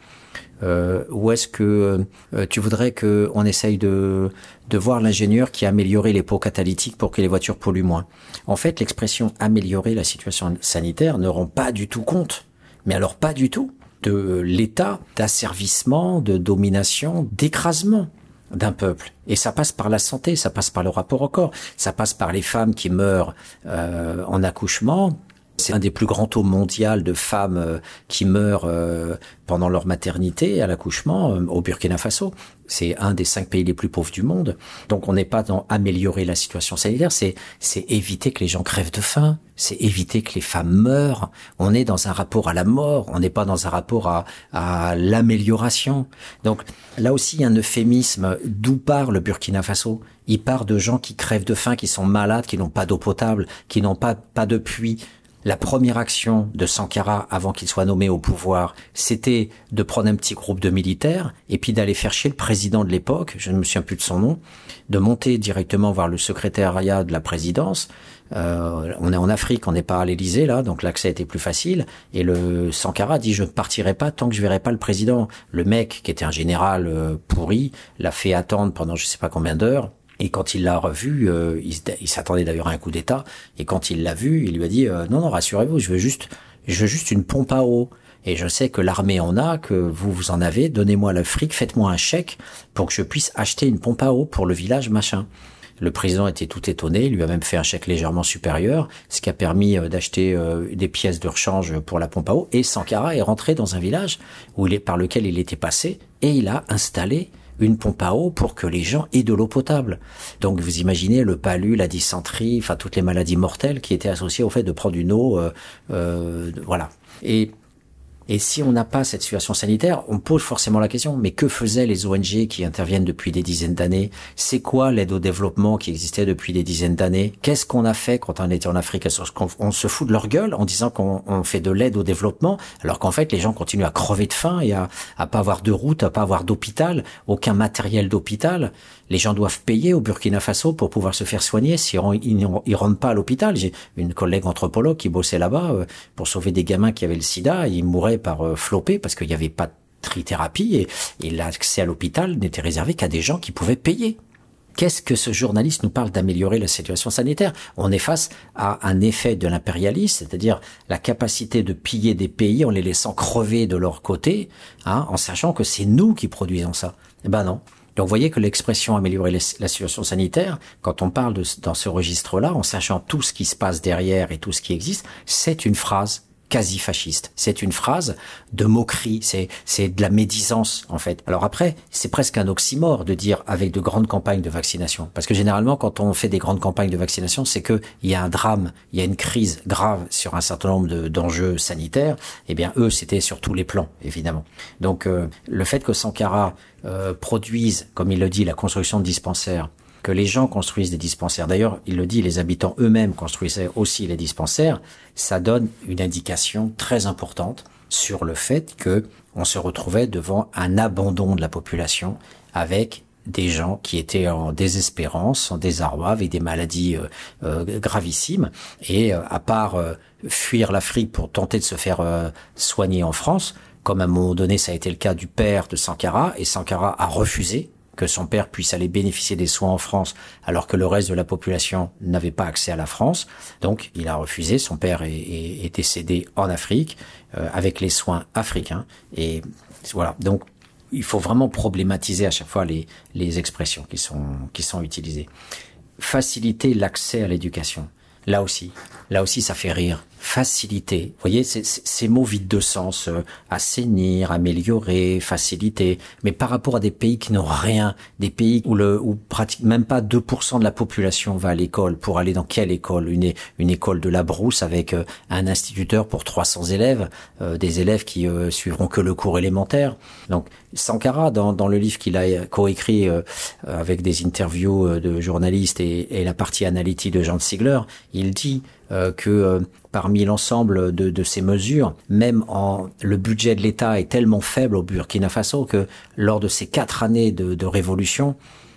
Euh, ou est-ce que euh, tu voudrais qu'on essaye de, de voir l'ingénieur qui a amélioré les pots catalytiques pour que les voitures polluent moins? En fait, l'expression améliorer la situation sanitaire ne rend pas du tout compte, mais alors pas du tout, de l'état d'asservissement, de domination, d'écrasement d'un peuple. Et ça passe par la santé, ça passe par le rapport au corps, ça passe par les femmes qui meurent euh, en accouchement, C'est un des plus grands taux mondiaux de femmes euh, qui meurent euh, pendant leur maternité à l'accouchement euh, au Burkina Faso. C'est un des cinq pays les plus pauvres du monde. Donc on n'est pas dans améliorer la situation sanitaire, c'est c'est éviter que les gens crèvent de faim, c'est éviter que les femmes meurent. On est dans un rapport à la mort, on n'est pas dans un rapport à, à l'amélioration. Donc là aussi il y a un euphémisme d'où part le Burkina Faso? Il part de gens qui crèvent de faim, qui sont malades, qui n'ont pas d'eau potable, qui n'ont pas pas de puits, la première action de Sankara avant qu'il soit nommé au pouvoir, c'était de prendre un petit groupe de militaires et puis d'aller faire chier le président de l'époque, je ne me souviens plus de son nom, de monter directement voir le secrétariat de la présidence. Euh, on est en Afrique, on n'est pas à l'Élysée là, donc l'accès était plus facile. Et le Sankara dit je ne partirai pas tant que je verrai pas le président. Le mec qui était un général euh, pourri l'a fait attendre pendant je sais pas combien d'heures. Et quand il l'a revu, euh, il, s'attendait d'ailleurs à un coup d'État. Et quand il l'a vu, il lui a dit euh, non non rassurez-vous, je veux juste, je veux juste une pompe à eau. Et je sais que l'armée en a, que vous vous en avez. Donnez-moi le fric, faites-moi un chèque pour que je puisse acheter une pompe à eau pour le village machin. Le président était tout étonné, il lui a même fait un chèque légèrement supérieur, ce qui a permis euh, d'acheter des pièces de rechange pour la pompe à eau. Et Sankara est rentré dans un village où il est par lequel il était passé et il a installé une pompe à eau pour que les gens aient de l'eau potable. Donc vous imaginez le palu, la dysenterie, enfin toutes les maladies mortelles qui étaient associées au fait de prendre une eau, euh, euh, voilà. Et et si on n'a pas cette situation sanitaire, on pose forcément la question, mais que faisaient les ONG qui interviennent depuis des dizaines d'années? C'est quoi l'aide au développement qui existait depuis des dizaines d'années? Qu'est-ce qu'on a fait quand on était en Afrique? On se fout de leur gueule en disant qu'on fait de l'aide au développement, alors qu'en fait les gens continuent à crever de faim et à, à pas avoir de route, à pas avoir d'hôpital, aucun matériel d'hôpital? Les gens doivent payer au Burkina Faso pour pouvoir se faire soigner si ils ne rentrent pas à l'hôpital. J'ai une collègue anthropologue qui bossait là-bas euh, pour sauver des gamins qui avaient le sida. Ils mouraient par euh, flopper parce qu'il n'y avait pas de trithérapie et, et l'accès à l'hôpital n'était réservé qu'à des gens qui pouvaient payer. Qu'est-ce que ce journaliste nous parle d'améliorer la situation sanitaire? On est face à un effet de l'impérialisme, c'est-à-dire la capacité de piller des pays en les laissant crever de leur côté, hein, en sachant que c'est nous qui produisons ça. Eh ben non. Donc vous voyez que l'expression améliorer la situation sanitaire, quand on parle dans ce registre-là, en sachant tout ce qui se passe derrière et tout ce qui existe, c'est une phrase C'est une phrase de moquerie, c'est c'est de la médisance en fait. Alors après, c'est presque un oxymore de dire avec de grandes campagnes de vaccination parce que généralement quand on fait des grandes campagnes de vaccination, c'est que il y a un drame, il y a une crise grave sur un certain nombre d'enjeux sanitaires. Eh bien eux, c'était sur tous les plans évidemment. Donc euh, le fait que Sankara euh, produise, comme il le dit, la construction de dispensaires que les gens construisent des dispensaires. D'ailleurs, il le dit, les habitants eux-mêmes construisaient aussi les dispensaires. Ça donne une indication très importante sur le fait que on se retrouvait devant un abandon de la population avec des gens qui étaient en désespérance, en désarroi, avec des maladies euh, euh, gravissimes. Et euh, à part fuir l'Afrique pour tenter de se faire soigner en France, comme à un moment donné ça a été le cas du père de Sankara, et Sankara a refusé que son père puisse aller bénéficier des soins en France alors que le reste de la population n'avait pas accès à la France. Donc il a refusé, son père est, est, décédé en Afrique euh, avec les soins africains. Et voilà, donc il faut vraiment problématiser à chaque fois les, les expressions qui sont, qui sont utilisées. Faciliter l'accès à l'éducation. Là aussi, là aussi ça fait rire faciliter. Vous voyez, ces mots vides de sens, euh, assainir, améliorer, faciliter. Mais par rapport à des pays qui n'ont rien, des pays où le, où pratiquement même pas 2% de la population va à l'école, pour aller dans quelle école? Une, une école de la brousse avec euh, un instituteur pour 300 élèves, euh, des élèves qui suivront que le cours élémentaire. Donc Sankara, dans, dans le livre qu'il a coécrit avec des interviews de journalistes et, et la partie analytique de Jean Sigler, il dit euh, que euh, parmi l'ensemble de, de, ces mesures, même en le budget de l'État est tellement faible au Burkina Faso que lors de ces quatre années de, de révolution,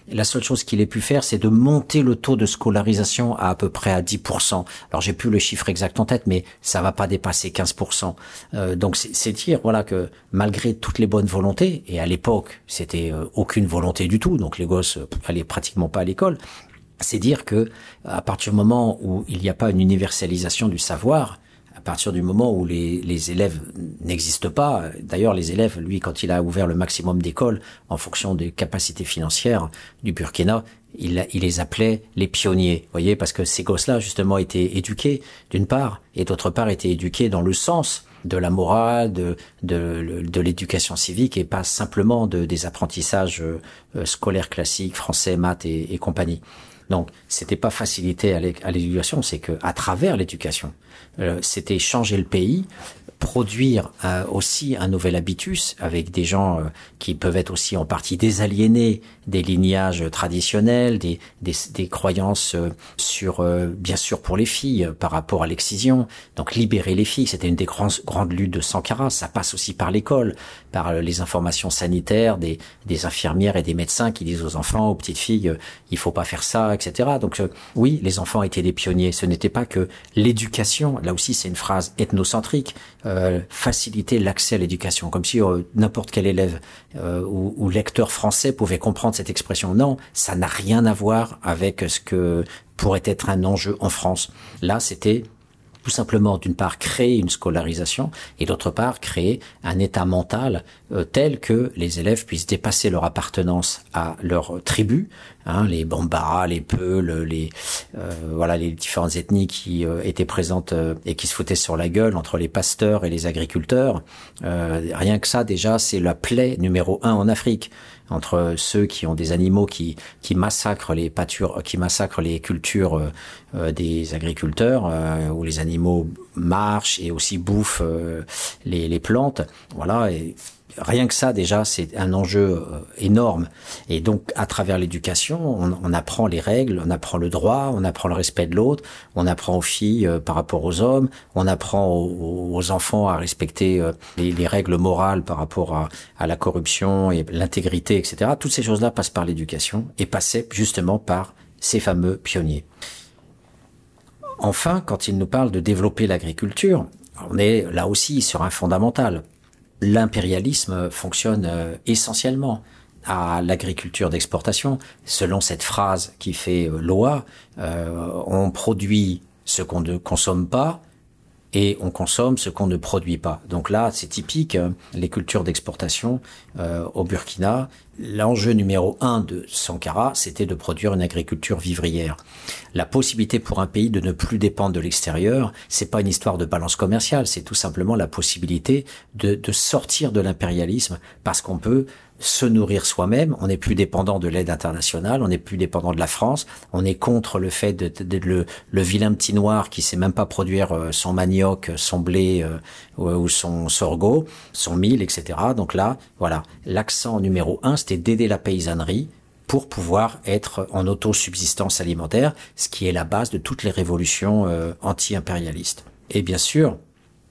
la seule chose qu'il ait pu faire, c'est de monter le taux de scolarisation à à peu près à 10%. Alors j'ai plus le chiffre exact en tête, mais ça va pas dépasser 15%. Euh, donc c'est dire voilà que malgré toutes les bonnes volontés, et à l'époque c'était aucune volonté du tout, donc les gosses allaient pratiquement pas à l'école, c'est dire que à partir du moment où il n'y a pas une universalisation du savoir, partir du moment où les, les élèves n'existent pas, d'ailleurs les élèves, lui, quand il a ouvert le maximum d'écoles en fonction des capacités financières du Burkina, il, il, les appelait les pionniers, vous voyez, parce que ces gosses-là, justement, étaient éduqués, d'une part, et d'autre part, étaient éduqués dans le sens de la morale, de, de, l'éducation civique, et pas simplement de, des apprentissages euh, scolaires classiques, français, maths et compagnie. Donc, c'était pas facilité à l'éducation, c'est que à travers l'éducation, euh, c'était changer le pays, produire euh, aussi un nouvel habitus avec des gens euh, qui peuvent être aussi en partie désaliénés des lignages traditionnels, des, des, des croyances euh, sur, euh, bien sûr pour les filles par rapport à l'excision. Donc libérer les filles, c'était une des grandes, grandes luttes de Sankara. Ça passe aussi par l'école, par les informations sanitaires des, des infirmières et des médecins qui disent aux enfants, aux petites filles, il faut pas faire ça, etc. Donc oui, les enfants étaient des pionniers. Ce n'était pas que l'éducation. Là aussi, c'est une phrase ethnocentrique euh, faciliter l'accès à l'éducation, comme si euh, n'importe quel élève euh, ou, ou, lecteur français pouvait comprendre cette expression. Non, ça n'a rien à voir avec ce que pourrait être un enjeu en France. Là, c'était tout simplement, d'une part, créer une scolarisation et d'autre part, créer un état mental euh, tel que les élèves puissent dépasser leur appartenance à leur tribu, hein, les Bambara, les Peuls, les euh, voilà les différentes ethnies qui euh, étaient présentes euh, et qui se foutaient sur la gueule entre les pasteurs et les agriculteurs. Rien que ça, déjà, c'est la plaie numéro un en Afrique entre ceux qui ont des animaux qui, qui massacrent les pâtures, qui massacrent les cultures euh, des agriculteurs, euh, où les animaux marchent et aussi bouffent euh, les, plantes. Voilà. Rien que ça déjà c'est un enjeu énorme. Et donc à travers l'éducation on, apprend les règles on apprend le droit on apprend le respect de l'autre on apprend aux filles euh, par rapport aux hommes on apprend aux, enfants à respecter euh, les, les, règles morales par rapport à, à la corruption et l'intégrité etc toutes ces choses là passent par l'éducation et passaient justement par ces fameux pionniers. Enfin quand il nous parle de développer l'agriculture on est là aussi sur un fondamental l'impérialisme fonctionne euh, essentiellement à l'agriculture d'exportation. Selon cette phrase qui fait euh, loi, euh, on produit ce qu'on ne consomme pas et on consomme ce qu'on ne produit pas. Donc là, c'est typique, euh, les cultures d'exportation euh, au Burkina. L'enjeu numéro un de Sankara, c'était de produire une agriculture vivrière. La possibilité pour un pays de ne plus dépendre de l'extérieur, c'est pas une histoire de balance commerciale, c'est tout simplement la possibilité de, de sortir de l'impérialisme parce qu'on peut se nourrir soi-même, on n'est plus dépendant de l'aide internationale, on n'est plus dépendant de la France, on est contre le fait de, de, de le, le, vilain petit noir qui sait même pas produire euh, son manioc, son blé euh, ou son sorgho, son mil, etc. Donc là, voilà, l'accent numéro un, c'était d'aider la paysannerie pour pouvoir être en autosubsistance alimentaire, ce qui est la base de toutes les révolutions euh, anti-impérialistes. Et bien sûr,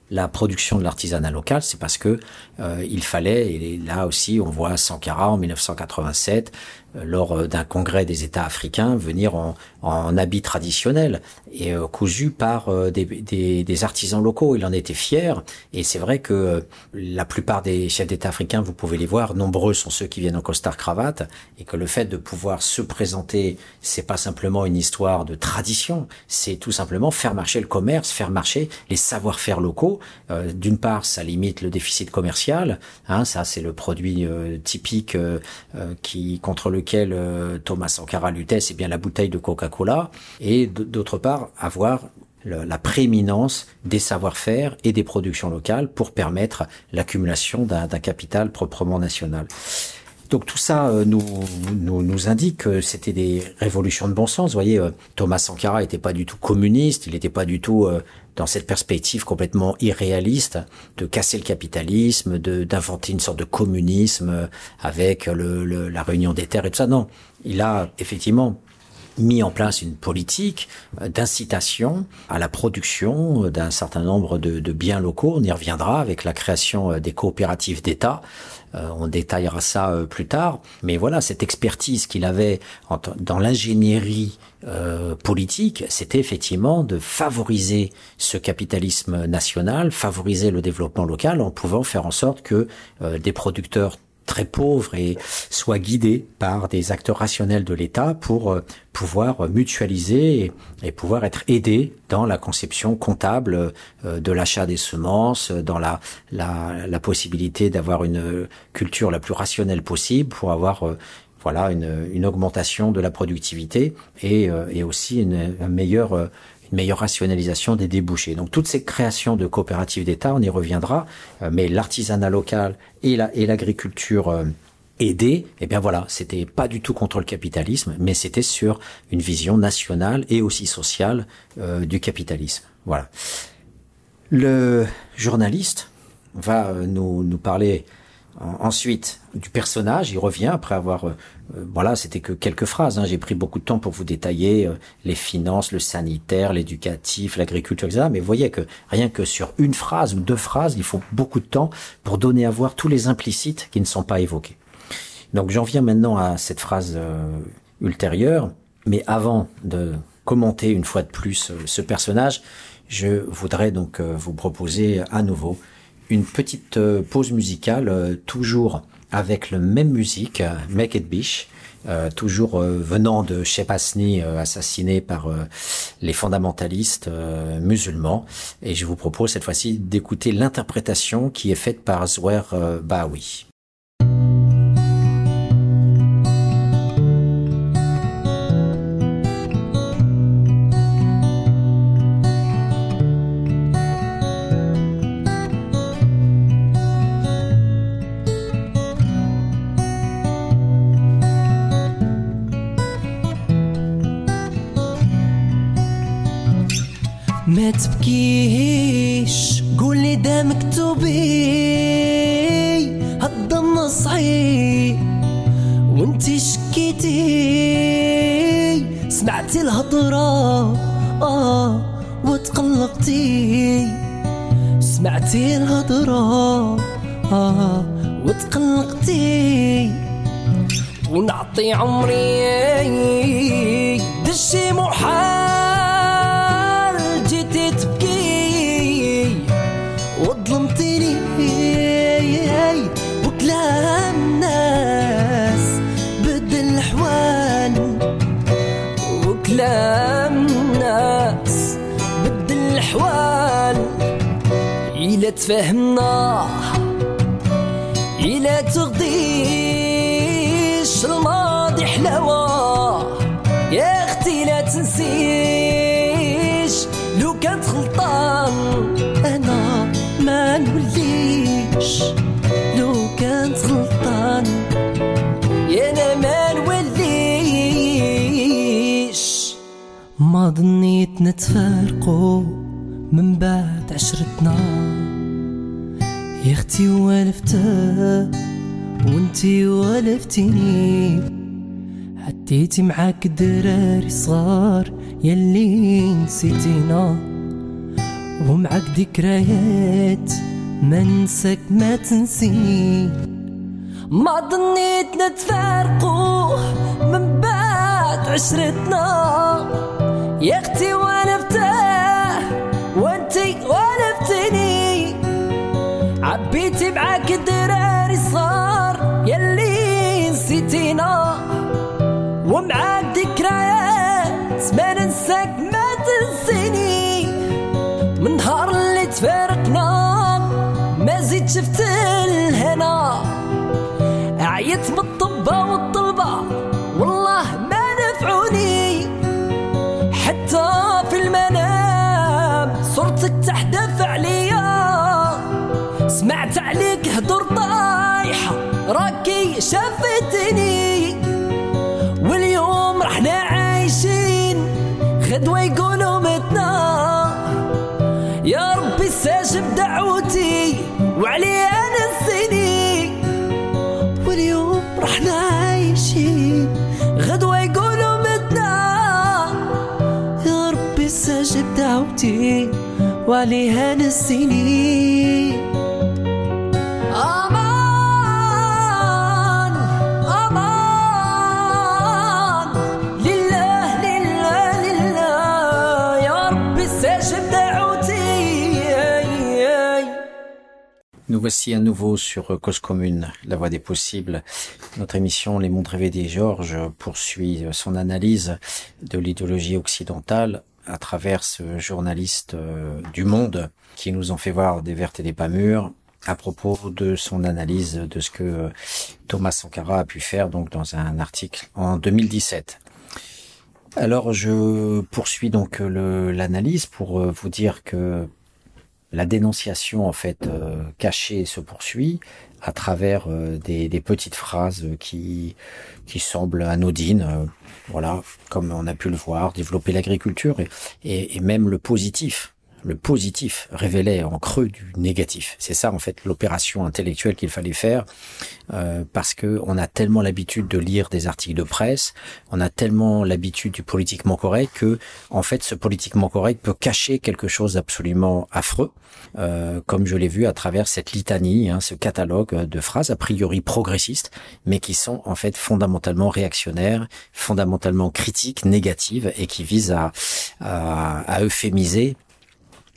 la production de l'artisanat local, c'est parce que euh, il fallait, et là aussi on voit Sankara en 1987, euh, lors d'un congrès des États africains, venir en, en habit traditionnel et euh, cousu par euh, des, des, des, artisans locaux. Il en était fier et c'est vrai que euh, la plupart des chefs d'État africains, vous pouvez les voir, nombreux sont ceux qui viennent en costard cravate et que le fait de pouvoir se présenter, c'est pas simplement une histoire de tradition, c'est tout simplement faire marcher le commerce, faire marcher les savoir-faire locaux. D'une part, ça limite le déficit commercial, hein, ça c'est le produit typique qui contre lequel Thomas Sankara luttait, c'est bien la bouteille de Coca-Cola, et d'autre part avoir la prééminence des savoir-faire et des productions locales pour permettre l'accumulation d'un capital proprement national. Donc tout ça euh, nous, indique que c'était des révolutions de bon sens. Vous voyez, euh, Thomas Sankara n'était pas du tout communiste, il n'était pas du tout euh, dans cette perspective complètement irréaliste de casser le capitalisme, de d'inventer une sorte de communisme avec le, le, la réunion des terres et tout ça. Non, il a effectivement mis en place une politique d'incitation à la production d'un certain nombre de, de, biens locaux. On y reviendra avec la création des coopératives d'État. Euh, on détaillera ça euh, plus tard. Mais voilà, cette expertise qu'il avait dans l'ingénierie euh, politique, c'était effectivement de favoriser ce capitalisme national, favoriser le développement local en pouvant faire en sorte que des producteurs très pauvres et soient guidés par des acteurs rationnels de l'État pour euh, pouvoir mutualiser et, pouvoir être aidés dans la conception comptable euh, de l'achat des semences, dans la, la, la possibilité d'avoir une culture la plus rationnelle possible pour avoir euh, voilà une, une, augmentation de la productivité et, et aussi une, un meilleur meilleure rationalisation des débouchés. Donc toutes ces créations de coopératives d'État, on y reviendra, euh, mais l'artisanat local et la et l'agriculture euh, aidée, eh bien voilà, c'était pas du tout contre le capitalisme, mais c'était sur une vision nationale et aussi sociale euh, du capitalisme. Voilà. Le journaliste va nous, nous parler Ensuite, du personnage, il revient après avoir, euh, voilà, c'était que quelques phrases. Hein, J'ai pris beaucoup de temps pour vous détailler euh, les finances, le sanitaire, l'éducatif, l'agriculture, etc. Mais vous voyez que rien que sur une phrase ou deux phrases, il faut beaucoup de temps pour donner à voir tous les implicites qui ne sont pas évoqués. Donc j'en viens maintenant à cette phrase euh, ultérieure. Mais avant de commenter une fois de plus ce personnage, je voudrais donc vous proposer à nouveau une petite euh, pause musicale, euh, toujours avec le même musique, euh, Make It Bish, toujours venant de Shepasni, euh, assassiné par les fondamentalistes musulmans. Et je vous propose cette fois-ci d'écouter l'interprétation qui est faite par Zouer Baoui. عمري دشي محال جيتي تبكي. وظلمتيني وكلام الناس بدل الحوال وكلام الناس بدل الحوال إلا تفهمنا ما ظنيت نتفارقوا من بعد عشرتنا. يا أختي والفته وانتي ولفتيني عديتي معاك دراري صغار يلي نسيتينا. ومعاك ذكريات ما ننساك ما تنسيني ما ظنيت نتفارقوا من بعد عشرتنا. يا أختي وأنا فتاه وانتي ولفتني عبيتي معاك الدراري صغار يلي نسيتينا ومعاك ذكريات ما ننساك ما تنسيني. من نهار اللي تفارقنا ما زيد شفت الهنا عيت عليك هدر طايحة راكي شافتني. واليوم رحنا عايشين غدوة يقولوا متنا. يا ربي استجب دعوتي وعليها نسيني واليوم رحنا عايشين غدوة يقولوا متنا. يا ربي استجب دعوتي وعليها نسيني Nous voici à nouveau sur Cause Commune, la voie des possibles. Notre émission Les Mondes Rêvés des Georges poursuit son analyse de l'idéologie occidentale à travers ce journaliste euh, du Monde qui nous en fait voir des vertes et des pas mûres à propos de son analyse de ce que euh, Thomas Sankara a pu faire donc dans un article en 2017. Alors je poursuis donc l'analyse pour euh, vous dire que la dénonciation en fait euh, cachée se poursuit à travers euh, des, petites phrases qui qui semblent anodines, euh, voilà, comme on a pu le voir, développer l'agriculture et, et, même le positif le positif révélait en creux du négatif. C'est ça en fait l'opération intellectuelle qu'il fallait faire euh, parce que on a tellement l'habitude de lire des articles de presse, on a tellement l'habitude du politiquement correct que en fait ce politiquement correct peut cacher quelque chose d'absolument affreux, euh, comme je l'ai vu à travers cette litanie, hein, ce catalogue de phrases a priori progressistes, mais qui sont en fait fondamentalement réactionnaires, fondamentalement critiques, négatives et qui visent à, à, à euphémiser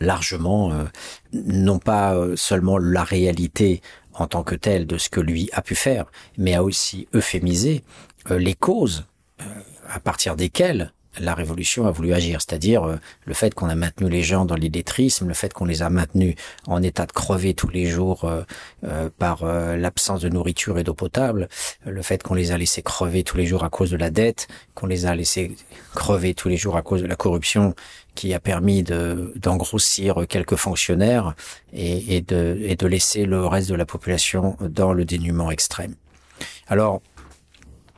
largement, euh, non pas euh, seulement la réalité en tant que telle de ce que lui a pu faire, mais a aussi euphémisé euh, les causes à partir desquelles la révolution a voulu agir, c'est-à-dire le fait qu'on a maintenu les gens dans l'illettrisme, le fait qu'on les a maintenus en état de crever tous les jours par l'absence de nourriture et d'eau potable, le fait qu'on les a laissés crever tous les jours à cause de la dette, qu'on les a laissés crever tous les jours à cause de la corruption qui a permis de d'engrossir quelques fonctionnaires et, de, laisser le reste de la population dans le dénuement extrême. Alors,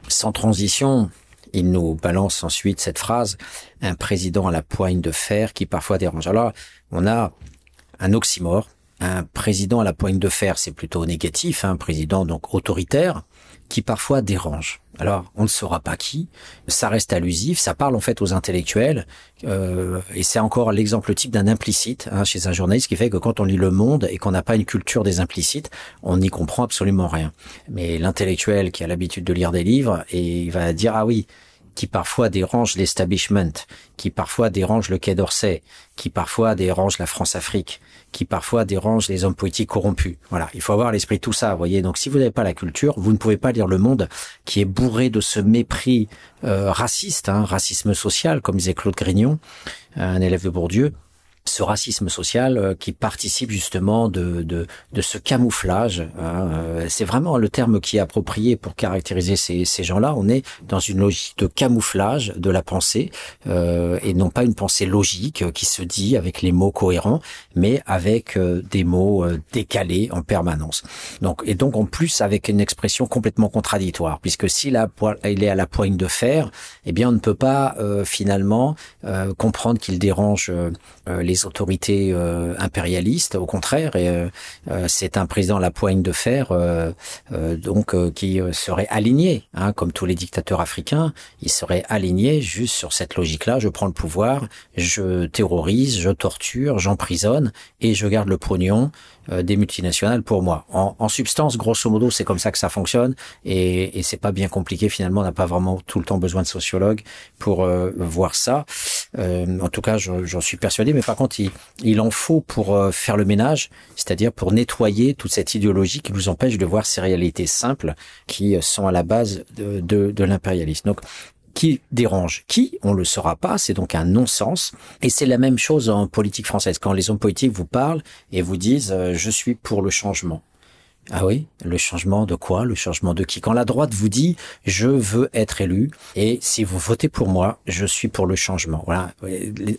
sans transition, il nous balance ensuite cette phrase, un président à la poigne de fer qui parfois dérange. Alors, on a un oxymore, un président à la poigne de fer, c'est plutôt négatif, un président donc autoritaire, qui parfois dérange. Alors, on ne saura pas qui, ça reste allusif, ça parle en fait aux intellectuels, euh, et c'est encore l'exemple type d'un implicite hein, chez un journaliste qui fait que quand on lit Le Monde et qu'on n'a pas une culture des implicites, on n'y comprend absolument rien. Mais l'intellectuel qui a l'habitude de lire des livres, et il va dire ah oui, qui parfois dérange l'establishment, qui parfois dérange le Quai d'Orsay, qui parfois dérange la France-Afrique, qui parfois dérange les hommes politiques corrompus. Voilà, il faut avoir l'esprit tout ça, vous voyez. Donc si vous n'avez pas la culture, vous ne pouvez pas lire le monde qui est bourré de ce mépris euh, raciste, hein, racisme social, comme disait Claude Grignon, un élève de Bourdieu ce racisme social euh, qui participe justement de, de, de ce camouflage. Hein, euh, c'est vraiment le terme qui est approprié pour caractériser ces, ces gens-là. On est dans une logique de camouflage de la pensée euh, et non pas une pensée logique qui se dit avec les mots cohérents, mais avec des mots décalés en permanence. Donc et donc en plus avec une expression complètement contradictoire, puisque s'il il est à la poigne de fer, eh bien on ne peut pas finalement comprendre qu'il dérange les autorités euh, impérialistes. Au contraire, et, euh, euh, c'est un président à la poigne de fer, donc qui serait aligné, hein, comme tous les dictateurs africains, il serait aligné juste sur cette logique-là. Je prends le pouvoir, je terrorise, je torture, j'emprisonne et je garde le pognon des multinationales pour moi. En, en substance, grosso modo, c'est comme ça que ça fonctionne et, et c'est pas bien compliqué. Finalement, on n'a pas vraiment tout le temps besoin de sociologues pour euh, voir ça. Euh, en tout cas, j'en suis persuadé. Mais par contre, il, il en faut pour euh, faire le ménage, c'est-à-dire pour nettoyer toute cette idéologie qui nous empêche de voir ces réalités simples qui sont à la base de, de, de l'impérialisme. Donc, qui dérange qui, on le saura pas, c'est donc un non-sens. Et c'est la même chose en politique française. Quand les hommes politiques vous parlent et vous disent euh, je suis pour le changement. Ah oui, le changement de quoi? Le changement de qui? Quand la droite vous dit je veux être élu et si vous votez pour moi, je suis pour le changement. Voilà.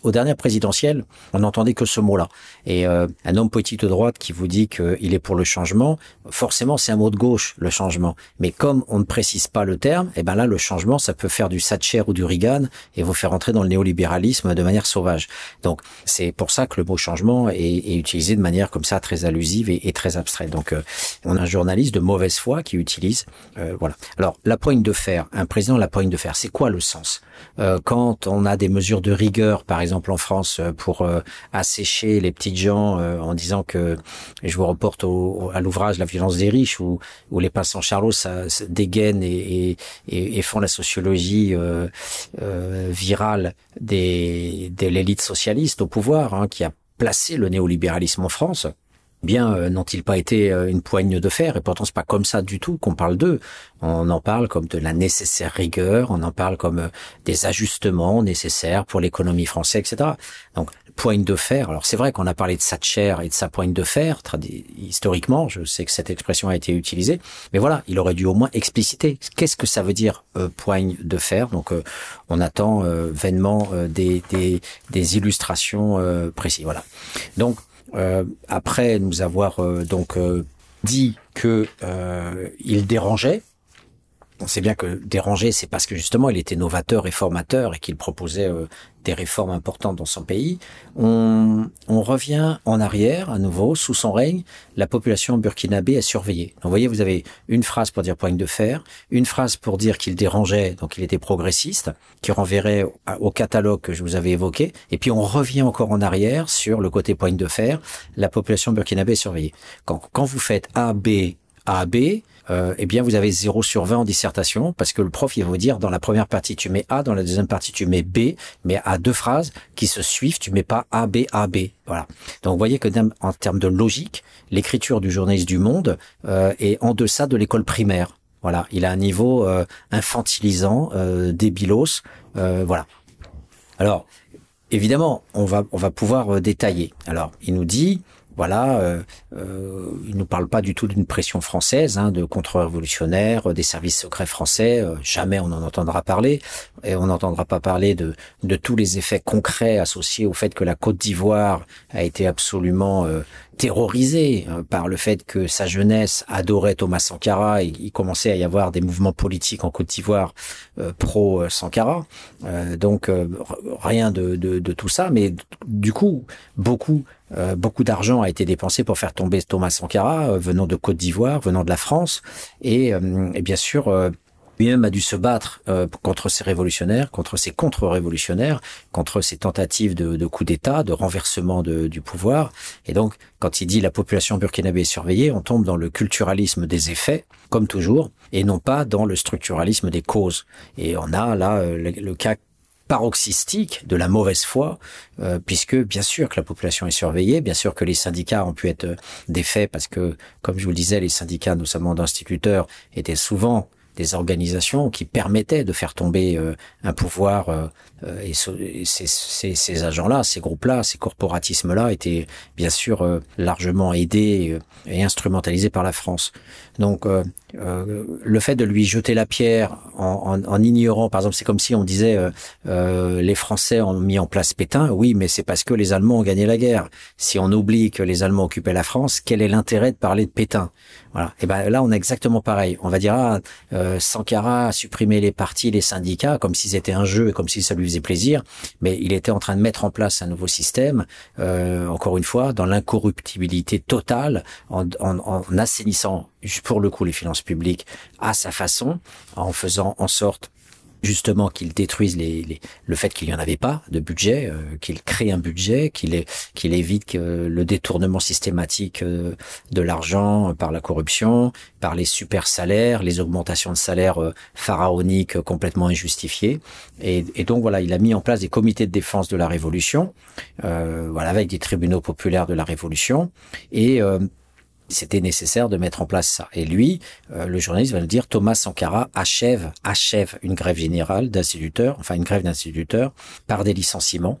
Au dernier présidentiel, on n'entendait que ce mot-là. Et euh, un homme politique de droite qui vous dit qu'il est pour le changement, forcément c'est un mot de gauche le changement. Mais comme on ne précise pas le terme, et eh ben là le changement ça peut faire du Thatcher ou du Reagan et vous faire entrer dans le néolibéralisme de manière sauvage. Donc c'est pour ça que le mot changement est, est, utilisé de manière comme ça très allusive et, et très abstraite. Donc euh, on a un journaliste de mauvaise foi qui utilise, euh, voilà. Alors la poigne de fer, un président la poigne de fer, c'est quoi le sens? Euh, Quand on a des mesures de rigueur, par exemple en France, euh, pour assécher les petites gens en disant que, je vous reporte au, à l'ouvrage La violence des riches, où, où les passants Charlot ça, dégainent et, et, et, font la sociologie virale des, de l'élite socialiste au pouvoir, hein, qui a placé le néolibéralisme en France bien euh, n'ont-ils pas été euh, une poigne de fer? Et pourtant, c'est pas comme ça du tout qu'on parle d'eux. On en parle comme de la nécessaire rigueur, on en parle comme euh, des ajustements nécessaires pour l'économie française, etc. Donc, poigne de fer. Alors, c'est vrai qu'on a parlé de Thatcher et de sa poigne de fer, historiquement. Je sais que cette expression a été utilisée, mais voilà, il aurait dû au moins expliciter qu'est-ce que ça veut dire poigne de fer? Donc, on attend vainement des, des, des illustrations précises. Voilà. Donc euh, après nous avoir euh, donc euh, dit que il dérangeait, on sait bien que déranger, c'est parce que justement il était novateur et formateur et qu'il proposait des réformes importantes dans son pays. On, on, revient en arrière à nouveau, sous son règne, la population burkinabé est surveillée. Donc vous voyez, vous avez une phrase pour dire poigne de fer, une phrase pour dire qu'il dérangeait, donc il était progressiste, qui renverrait au catalogue que je vous avais évoqué, et puis on revient encore en arrière sur le côté poigne de fer, la population burkinabé est surveillée. Quand, quand vous faites A, B, A, B, euh, eh bien vous avez 0 sur 20 en dissertation parce que le prof il va vous dire dans la première partie tu mets A, dans la deuxième partie tu mets B, mais à deux phrases qui se suivent, tu mets pas A, B, A, B. Voilà. Donc vous voyez que en termes de logique, l'écriture du journaliste du Monde euh, est en deçà de l'école primaire. Voilà, il a un niveau euh, infantilisant, euh, débilos, euh, voilà. Alors, évidemment, on va on va pouvoir détailler. Alors, il nous dit voilà, euh, euh, il nous parle pas du tout d'une pression française, hein, de contre-révolutionnaires, des services secrets français. Euh, jamais on en entendra parler, et on n'entendra pas parler de, de tous les effets concrets associés au fait que la Côte d'Ivoire a été absolument euh, terrorisée par le fait que sa jeunesse adorait Thomas Sankara. Et il commençait à y avoir des mouvements politiques en Côte d'Ivoire pro Sankara. donc rien de, de, de tout ça, mais du coup beaucoup euh, beaucoup d'argent a été dépensé pour faire tomber Thomas Sankara, euh, venant de Côte d'Ivoire, venant de la France, et, euh, et bien sûr, lui-même a dû se battre contre ces révolutionnaires, contre ces contre-révolutionnaires, contre ces tentatives de, de coup d'État, de renversement de, du pouvoir. Et donc, quand il dit la population burkinabé est surveillée, on tombe dans le culturalisme des effets, comme toujours, et non pas dans le structuralisme des causes. Et on a là le, le cas paroxystique de la mauvaise foi, euh, puisque bien sûr que la population est surveillée, bien sûr que les syndicats ont pu être euh, défaits parce que, comme je vous le disais, les syndicats, notamment d'instituteurs, étaient souvent des organisations qui permettaient de faire tomber euh, un pouvoir et, ces, ces, ces agents-là, ces groupes-là, ces corporatismes-là étaient bien sûr largement aidés et instrumentalisés par la France. Donc euh, le fait de lui jeter la pierre en, en, en ignorant, par exemple, c'est comme si on disait euh, euh, les Français ont mis en place Pétain. Oui, mais c'est parce que les Allemands ont gagné la guerre. Si on oublie que les Allemands occupaient la France, quel est l'intérêt de parler de Pétain? Voilà. Et ben là, on est exactement pareil. On va dire ah, euh, Sankara a supprimé les partis, les syndicats, comme si c'était un jeu et comme si ça lui faisait plaisir. Mais il était en train de mettre en place un nouveau système. Euh, encore une fois, dans l'incorruptibilité totale, en, en, en assainissant pour le coup les finances publiques à sa façon, en faisant en sorte justement qu'il détruise les, le fait qu'il n'y en avait pas de budget, euh, qu'il crée un budget, qu'il qu'il évite que le détournement systématique euh, de l'argent par la corruption, par les super salaires, les augmentations de salaires euh, pharaoniques complètement injustifiées. Et, et, donc voilà, il a mis en place des comités de défense de la révolution, voilà avec des tribunaux populaires de la révolution et c'était nécessaire de mettre en place ça. Et lui, euh, le journaliste va nous dire, Thomas Sankara achève, achève une grève générale d'instituteurs, enfin une grève d'instituteurs, par des licenciements.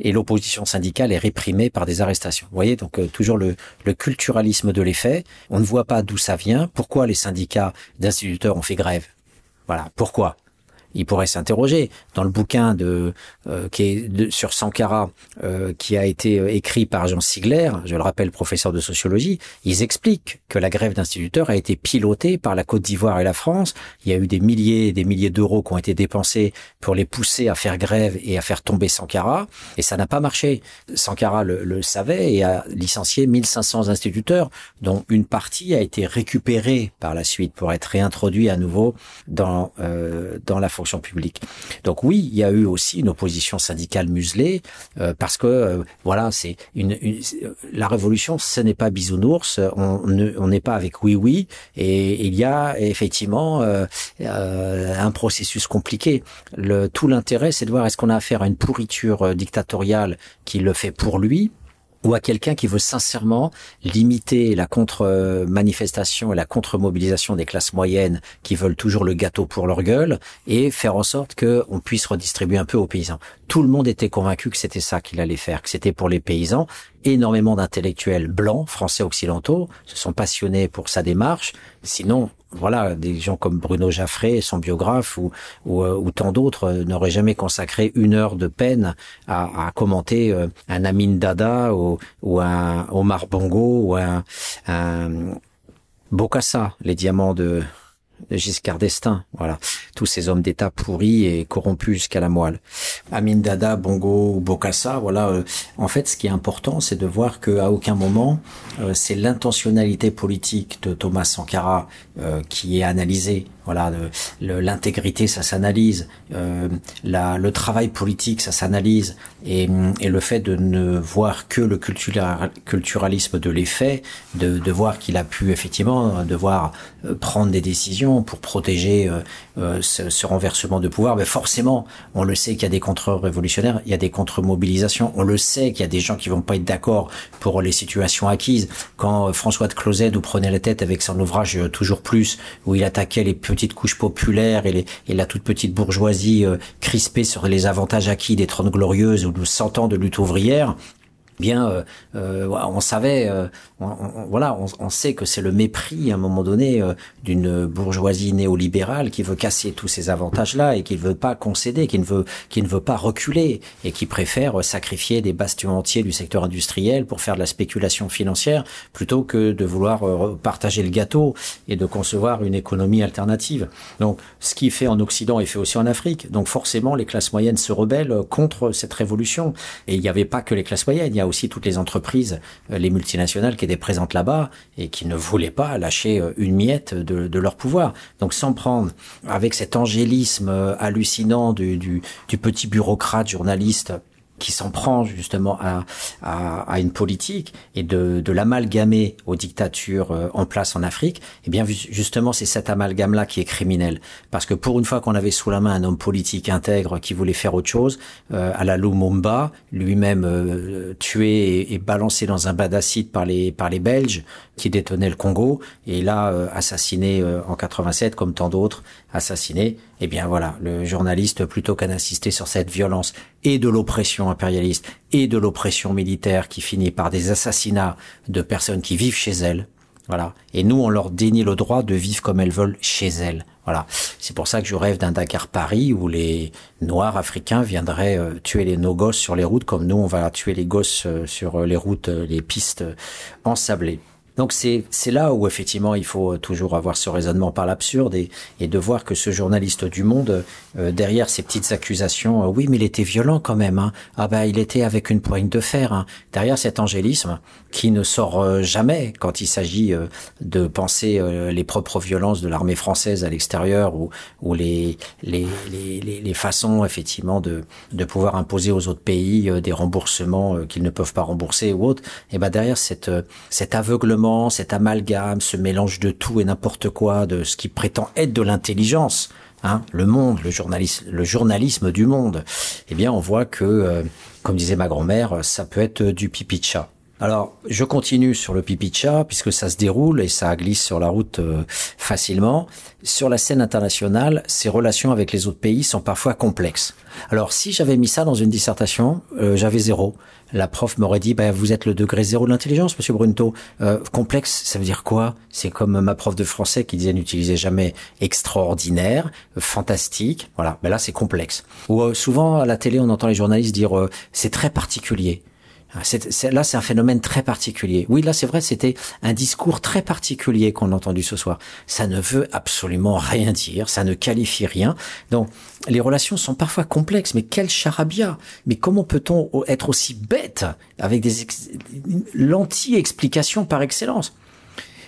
Et l'opposition syndicale est réprimée par des arrestations. Vous voyez, donc euh, toujours le, le culturalisme de l'effet. On ne voit pas d'où ça vient. Pourquoi les syndicats d'instituteurs ont fait grève? Voilà, pourquoi? Il pourrait s'interroger. Dans le bouquin de, euh, qui est de, sur Sankara, euh, qui a été euh, écrit par Jean Sigler, je le rappelle, professeur de sociologie, ils expliquent que la grève d'instituteurs a été pilotée par la Côte d'Ivoire et la France. Il y a eu des milliers et des milliers d'euros qui ont été dépensés pour les pousser à faire grève et à faire tomber Sankara, et ça n'a pas marché. Sankara le, le savait et a licencié 1500 instituteurs, dont une partie a été récupérée par la suite pour être réintroduit à nouveau dans, euh, dans la fonction Donc oui, il y a eu aussi une opposition syndicale muselée euh, parce que euh, voilà, c'est une, la révolution, ce n'est pas bisounours, on n'est pas avec oui oui et il y a effectivement euh, un processus compliqué. Tout l'intérêt, c'est de voir est-ce qu'on a affaire à une pourriture dictatoriale qui le fait pour lui ou à quelqu'un qui veut sincèrement limiter la contre-manifestation et la contre-mobilisation des classes moyennes qui veulent toujours le gâteau pour leur gueule et faire en sorte qu'on puisse redistribuer un peu aux paysans. Tout le monde était convaincu que c'était ça qu'il allait faire, que c'était pour les paysans. Énormément d'intellectuels blancs, français occidentaux, se sont passionnés pour sa démarche. Sinon, voilà, des gens comme Bruno Jaffré, son biographe, ou, ou, euh, tant d'autres euh, n'auraient jamais consacré une heure de peine à, commenter euh, un Amin Dada ou, ou un Omar Bongo ou un, un Bokassa, les diamants de, Giscard d'Estaing, voilà, tous ces hommes d'État pourris et corrompus jusqu'à la moelle. Amin Dada, Bongo ou Bokassa, voilà. En fait, ce qui est important, c'est de voir qu'à aucun moment, c'est l'intentionnalité politique de Thomas Sankara euh, qui est analysée voilà, l'intégrité, ça s'analyse. Euh, le travail politique, ça s'analyse. Et, et, le fait de ne voir que le culturalisme de l'effet, de, de voir qu'il a pu effectivement devoir euh, prendre des décisions pour protéger euh, euh, ce, ce, renversement de pouvoir, mais forcément, on le sait qu'il y a des contre-révolutionnaires, il y a des contre-mobilisations, on le sait qu'il y a des gens qui vont pas être d'accord pour les situations acquises. Quand François de Closet nous prenait la tête avec son ouvrage Toujours plus, où il attaquait les petites couches populaires et, la toute petite bourgeoisie euh, crispée sur les avantages acquis des Trente Glorieuses ou de 100 ans de lutte ouvrière, bien euh, euh, on savait euh, voilà on, sait que c'est le mépris à un moment donné d'une bourgeoisie néolibérale qui veut casser tous ces avantages là et qui ne veut pas concéder qui ne veut qui ne veut pas reculer et qui préfère sacrifier des bastions entiers du secteur industriel pour faire de la spéculation financière plutôt que de vouloir partager le gâteau et de concevoir une économie alternative. Donc ce qui fait en Occident est fait aussi en Afrique. Donc forcément les classes moyennes se rebellent contre cette révolution. Et il n'y avait pas que les classes moyennes aussi toutes les entreprises, euh, les multinationales qui étaient présentes là-bas et qui ne voulaient pas lâcher euh, une miette de, leur pouvoir. Donc sans prendre avec cet angélisme euh, hallucinant du petit bureaucrate journaliste qui s'en prend justement à, à, à, une politique et de, de l'amalgamer aux dictatures euh, en place en Afrique, eh bien justement c'est cet amalgame-là qui est criminel. Parce que pour une fois qu'on avait sous la main un homme politique intègre qui voulait faire autre chose, euh, à la Lumumba, lui-même euh, tué et, balancé dans un bas d'acide par les, par les Belges qui détenaient le Congo, et là assassiné en 87 comme tant d'autres, assassiné, eh bien voilà, le journaliste plutôt qu'à insister sur cette violence et de l'oppression impérialiste et de l'oppression militaire qui finit par des assassinats de personnes qui vivent chez elles. Voilà. Et nous, on leur dénie le droit de vivre comme elles veulent chez elles. Voilà. C'est pour ça que je rêve d'un Dakar Paris où les Noirs africains viendraient euh, tuer les nos gosses sur les routes comme nous, on va tuer les gosses euh, sur euh, les routes, les pistes ensablées. Donc c'est là où effectivement il faut toujours avoir ce raisonnement par l'absurde et, et de voir que ce journaliste du Monde euh, derrière ces petites accusations, euh, oui mais il était violent quand même, hein. ah bah il était avec une poigne de fer, hein. derrière cet angélisme qui ne sort euh, jamais quand il s'agit de penser les propres violences de l'armée française à l'extérieur ou, ou les, les, les, les, façons effectivement de, de pouvoir imposer aux autres pays des remboursements qu'ils ne peuvent pas rembourser ou autres, et ben derrière cette, cet aveuglement cet amalgame, ce mélange de tout et n'importe quoi, de ce qui prétend être de l'intelligence, hein, le monde, le journalisme, le journalisme du monde, eh bien, on voit que, euh, comme disait ma grand-mère, ça peut être du pipi de chat. Alors, je continue sur le pipi de chat, puisque ça se déroule et ça glisse sur la route euh, facilement. Sur la scène internationale, ces relations avec les autres pays sont parfois complexes. Alors, si j'avais mis ça dans une dissertation, euh, j'avais zéro la prof m'aurait dit bah, vous êtes le degré zéro de l'intelligence, Monsieur Brunto. Euh, complexe, ça veut dire quoi? C'est comme ma prof de français qui disait n'utilisez jamais extraordinaire, fantastique. Voilà, ben là c'est complexe. Ou euh, souvent à la télé on entend les journalistes dire euh, c'est très particulier. Ah, là, c'est un phénomène très particulier. Oui, là, c'est vrai, c'était un discours très particulier qu'on a entendu ce soir. Ça ne veut absolument rien dire, ça ne qualifie rien. Donc, les relations sont parfois complexes, mais quel charabia Mais comment peut-on être aussi bête avec des lentilles explications par excellence?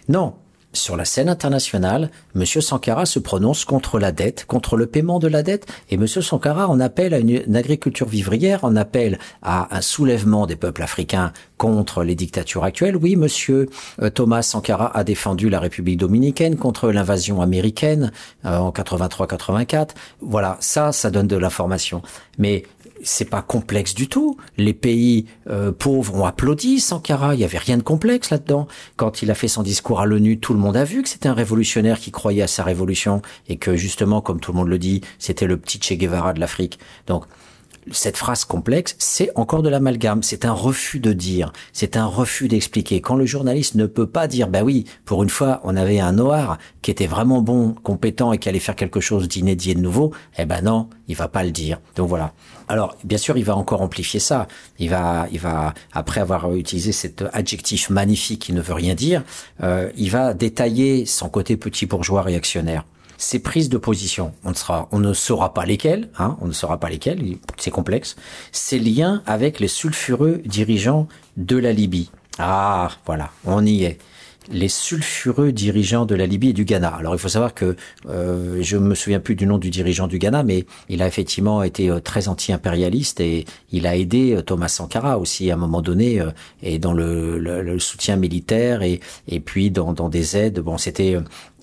Non, sur la scène internationale, M. Sankara se prononce contre la dette, contre le paiement de la dette, et M. Sankara en appelle à une, agriculture vivrière, en appelle à un soulèvement des peuples africains contre les dictatures actuelles. Oui, monsieur euh, Thomas Sankara a défendu la République dominicaine contre l'invasion américaine euh, en 83-84. Voilà, ça, ça donne de l'information. Mais c'est pas complexe du tout. Les pays euh, pauvres ont applaudi Sankara. Il y avait rien de complexe là-dedans. Quand il a fait son discours à l'ONU, tout le monde a vu que c'était un révolutionnaire qui croyait à sa révolution et que justement, comme tout le monde le dit, c'était le petit Che Guevara de l'Afrique. Donc, cette phrase complexe, c'est encore de l'amalgame, c'est un refus de dire, c'est un refus d'expliquer. Quand le journaliste ne peut pas dire, bah oui, pour une fois, on avait un noir qui était vraiment bon, compétent et qui allait faire quelque chose d'inédit et de nouveau, eh ben non, il va pas le dire. Donc voilà. Alors, bien sûr, il va encore amplifier ça. Il va, il va, après avoir utilisé cet adjectif magnifique qui ne veut rien dire, euh, il va détailler son côté petit bourgeois réactionnaire ces prises de position, on ne, sera, on ne saura pas lesquelles, hein, on ne saura pas lesquelles, c'est complexe, ces liens avec les sulfureux dirigeants de la Libye. Ah, voilà, on y est les sulfureux dirigeants de la Libye et du Ghana. Alors il faut savoir que euh, je me souviens plus du nom du dirigeant du Ghana, mais il a effectivement été euh, très anti-impérialiste et il a aidé euh, Thomas Sankara aussi à un moment donné euh, et dans le, le, soutien militaire et et puis dans, dans des aides. Bon, c'était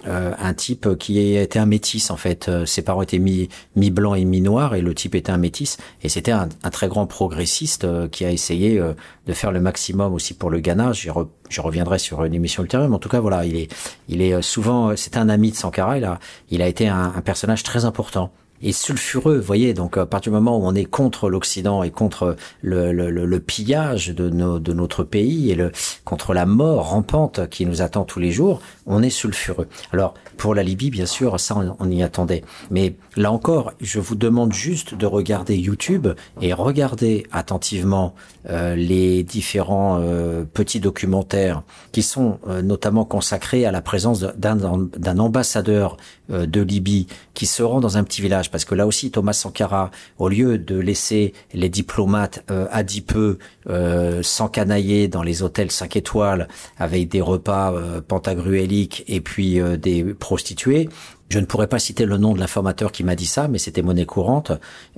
un type qui était un métis en fait. Ses parents étaient mi mi blanc et mi noir et le type était un métis et c'était un, un, très grand progressiste qui a essayé de faire le maximum aussi pour le Ghana. Je, je reviendrai sur une émission ultérieure, mais en tout cas, voilà, il est, il est souvent, c'est un ami de Sankara. Il a, il a été un, un personnage très important et sulfureux, vous voyez. Donc à partir du moment où on est contre l'Occident et contre le, le, le, pillage de, nos, de notre pays et le, contre la mort rampante qui nous attend tous les jours, on est sulfureux. Alors pour la Libye, bien sûr, ça on, y attendait. Mais là encore, je vous demande juste de regarder YouTube et regarder attentivement euh, les différents euh, petits documentaires qui sont euh, notamment consacrés à la présence d'un ambassadeur de Libye qui se rend dans un petit village parce que là aussi Thomas Sankara, au lieu de laisser les diplomates adipeux s'encanailler dans les hôtels 5 étoiles avec des repas euh, et puis euh, des prostituées, je ne pourrais pas citer le nom de l'informateur qui m'a dit ça, mais c'était monnaie courante,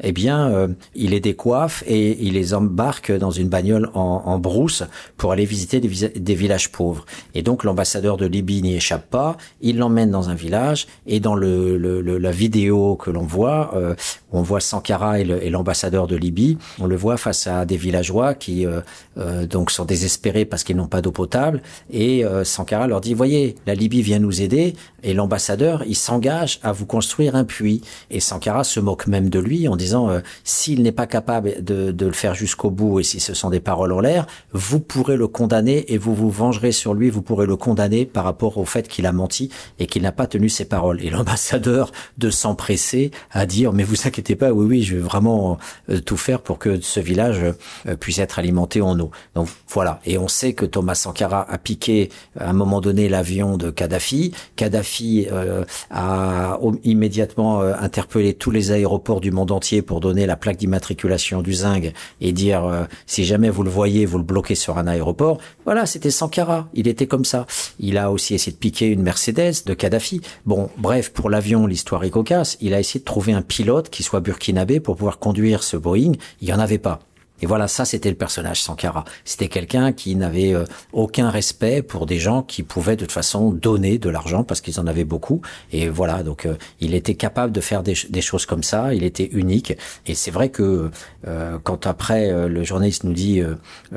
eh bien, euh, il les décoiffe et il les embarque dans une bagnole en, brousse pour aller visiter des, villages pauvres. Et donc, l'ambassadeur de Libye n'y échappe pas, il l'emmène dans un village et dans le, le, la vidéo que l'on voit, euh, on voit Sankara et l'ambassadeur de Libye, on le voit face à des villageois qui euh, euh donc sont désespérés parce qu'ils n'ont pas d'eau potable et Sankara leur dit, voyez, la Libye vient nous aider et l'ambassadeur, il s'engage à vous construire un puits. Et Sankara se moque même de lui en disant euh, s'il n'est pas capable de, de le faire jusqu'au bout et si ce sont des paroles en l'air, vous pourrez le condamner et vous vous vengerez sur lui, vous pourrez le condamner par rapport au fait qu'il a menti et qu'il n'a pas tenu ses paroles. Et l'ambassadeur de s'empresser à dire mais vous inquiétez pas, oui oui, je vais vraiment euh, tout faire pour que ce village euh, puisse être alimenté en eau. Donc voilà. Et on sait que Thomas Sankara a piqué à un moment donné l'avion de Kadhafi. Kadhafi a a immédiatement euh, interpellé tous les aéroports du monde entier pour donner la plaque d'immatriculation du Zing et dire euh, si jamais vous le voyez, vous le bloquez sur un aéroport. Voilà, c'était Sankara. Il était comme ça. Il a aussi essayé de piquer une Mercedes de Kadhafi. Bon, bref, pour l'avion, l'histoire est cocasse. Il a essayé de trouver un pilote qui soit burkinabé pour pouvoir conduire ce Boeing. Il y en avait pas. Et voilà, ça c'était le personnage Sankara. C'était quelqu'un qui n'avait euh, aucun respect pour des gens qui pouvaient de toute façon donner de l'argent parce qu'ils en avaient beaucoup. Et voilà, donc euh, il était capable de faire des, des, choses comme ça. Il était unique. Et c'est vrai que euh, quand après le journaliste nous dit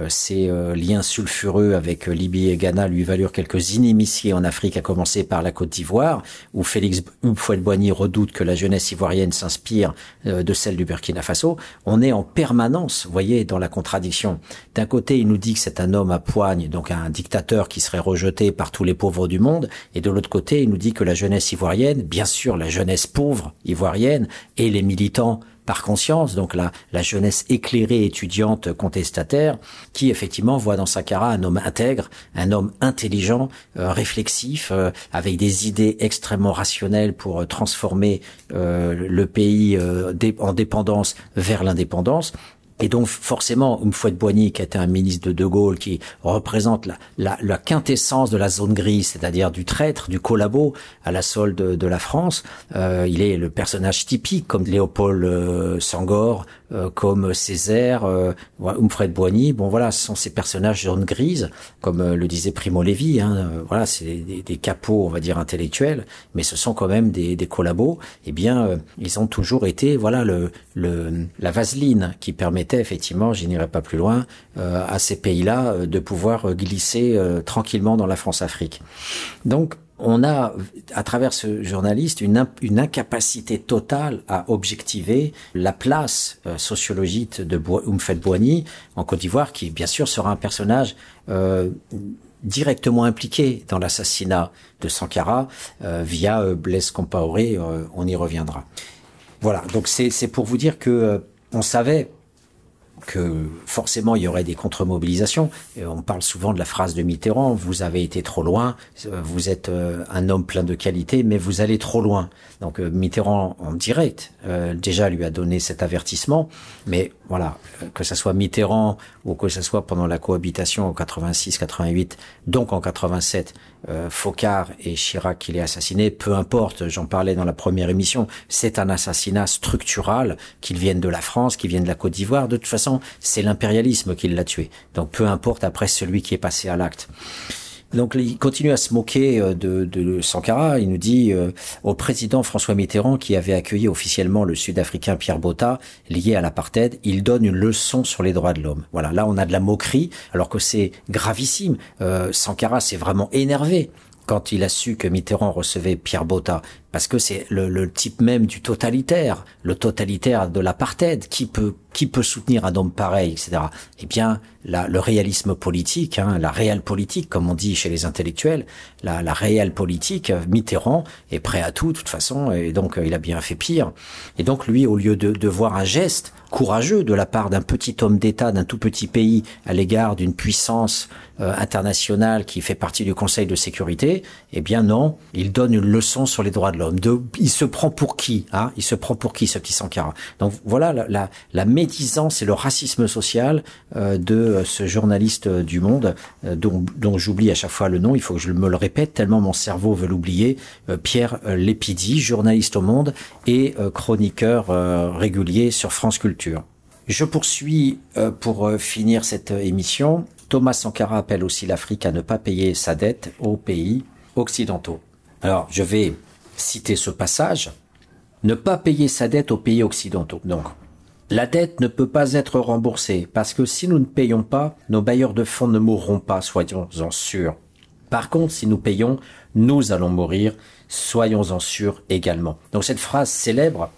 ces liens sulfureux avec Libye et Ghana lui valurent quelques inimitiés en Afrique, à commencer par la Côte d'Ivoire, où Félix Houphouët-Boigny redoute que la jeunesse ivoirienne s'inspire de celle du Burkina Faso, on est en permanence, voyez dans la contradiction. D'un côté, il nous dit que c'est un homme à poigne, donc un dictateur qui serait rejeté par tous les pauvres du monde, et de l'autre côté, il nous dit que la jeunesse ivoirienne, bien sûr la jeunesse pauvre ivoirienne, et les militants par conscience, donc la, la jeunesse éclairée étudiante contestataire, qui effectivement voit dans Sankara un homme intègre, un homme intelligent, euh, réflexif, euh, avec des idées extrêmement rationnelles pour euh, transformer le pays en dépendance vers l'indépendance. Et donc forcément, Houphouët-Boigny, qui était un ministre de De Gaulle, qui représente la, quintessence de la zone grise, c'est-à-dire du traître, du collabo à la solde de, de la France, euh, il est le personnage typique, comme Léopold euh, Sangor comme Césaire, euh, Humfred Boigny. Bon voilà, ce sont ces personnages jaune grise, comme le disait Primo Levi. Hein, voilà, c'est des, des, capots, on va dire intellectuels, mais ce sont quand même des, des collabos. Eh bien, ils ont toujours été, voilà, le, le la vaseline qui permettait effectivement, je n'irai pas plus loin, à ces pays-là de pouvoir glisser tranquillement dans la France-Afrique. Donc on a, à travers ce journaliste, une, incapacité totale à objectiver la place euh, sociologique de Oumfet Boigny en Côte d'Ivoire, qui bien sûr sera un personnage euh, directement impliqué dans l'assassinat de Sankara euh, via Blaise Compaoré. on y reviendra. Voilà, donc c'est pour vous dire que on savait que forcément il y aurait des contre-mobilisations. On parle souvent de la phrase de Mitterrand, vous avez été trop loin, vous êtes euh, un homme plein de qualités, mais vous allez trop loin. Donc euh, Mitterrand en direct euh, déjà lui a donné cet avertissement, mais voilà, que ce soit Mitterrand ou que ce soit pendant la cohabitation en 86-88, donc en 87, euh, Focard et Chirac qui l'ait assassiné, peu importe, j'en parlais dans la première émission, c'est un assassinat structural, qu'il vienne de la France, qu'il vienne de la Côte d'Ivoire, de toute façon, c'est l'impérialisme qui l'a tué. Donc peu importe après celui qui est passé à l'acte. Donc il continue à se moquer euh, de, Sankara. Il nous dit euh, au président François Mitterrand qui avait accueilli officiellement le Sud-Africain Pierre Botta lié à l'apartheid, il donne une leçon sur les droits de l'homme. Voilà, là on a de la moquerie alors que c'est gravissime. Euh, Sankara s'est vraiment énervé quand il a su que Mitterrand recevait Pierre Botta, parce que c'est le, le, type même du totalitaire, le totalitaire de l'apartheid, qui peut qui peut soutenir un homme pareil, etc. Eh bien, la, le réalisme politique, hein, la réelle politique, comme on dit chez les intellectuels, la, la réelle politique, Mitterrand est prêt à tout, de toute façon, et donc il a bien fait pire. Et donc lui, au lieu de, de voir un geste courageux de la part d'un petit homme d'État, d'un tout petit pays, à l'égard d'une puissance euh, internationale qui fait partie du Conseil de sécurité, eh bien non, il donne une leçon sur les droits de l'homme. il se prend pour qui hein? Il se prend pour qui ce petit Sankara? Donc voilà la, médisance et le racisme social euh, de euh, ce journaliste euh, du Monde, dont, dont j'oublie à chaque fois le nom, il faut que je me le répète tellement mon cerveau veut l'oublier, Pierre Lépidi, journaliste au Monde et chroniqueur régulier sur France Culture. Je poursuis pour finir cette émission. Thomas Sankara appelle aussi l'Afrique à ne pas payer sa dette aux pays occidentaux. Alors, je vais citer ce passage. Ne pas payer sa dette aux pays occidentaux. Donc, la dette ne peut pas être remboursée parce que si nous ne payons pas, nos bailleurs de fonds ne mourront pas, soyons-en sûrs. Par contre, si nous payons, nous allons mourir, soyons-en sûrs également. Donc cette phrase célèbre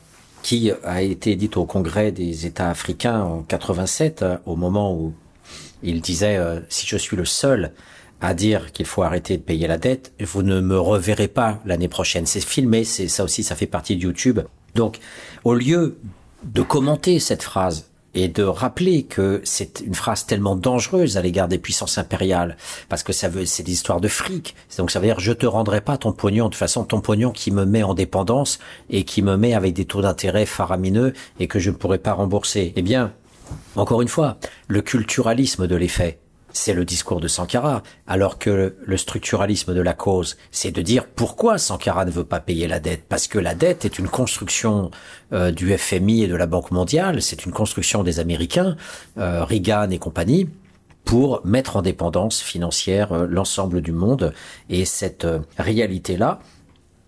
qui a été dite au Congrès des États africains en 87, au moment où il disait euh, si je suis le seul à dire qu'il faut arrêter de payer la dette, vous ne me reverrez pas l'année prochaine. C'est filmé, c'est ça aussi, ça fait partie de YouTube. Donc, au lieu de commenter cette phrase et de rappeler que c'est une phrase tellement dangereuse à l'égard des puissances impériales, parce que ça veut, c'est des histoires de fric. Donc ça veut dire je te rendrai pas ton pognon de façon ton pognon qui me met en dépendance et qui me met avec des taux d'intérêt faramineux et que je ne pourrai pas rembourser. Eh bien, encore une fois, le culturalisme de l'effet, c'est le discours de Sankara, alors que le structuralisme de la cause, c'est de dire pourquoi Sankara ne veut pas payer la dette, parce que la dette est une construction euh, du FMI et de la Banque mondiale, c'est une construction des Américains, euh, Reagan et compagnie, pour mettre en dépendance financière euh, l'ensemble du monde, et cette réalité-là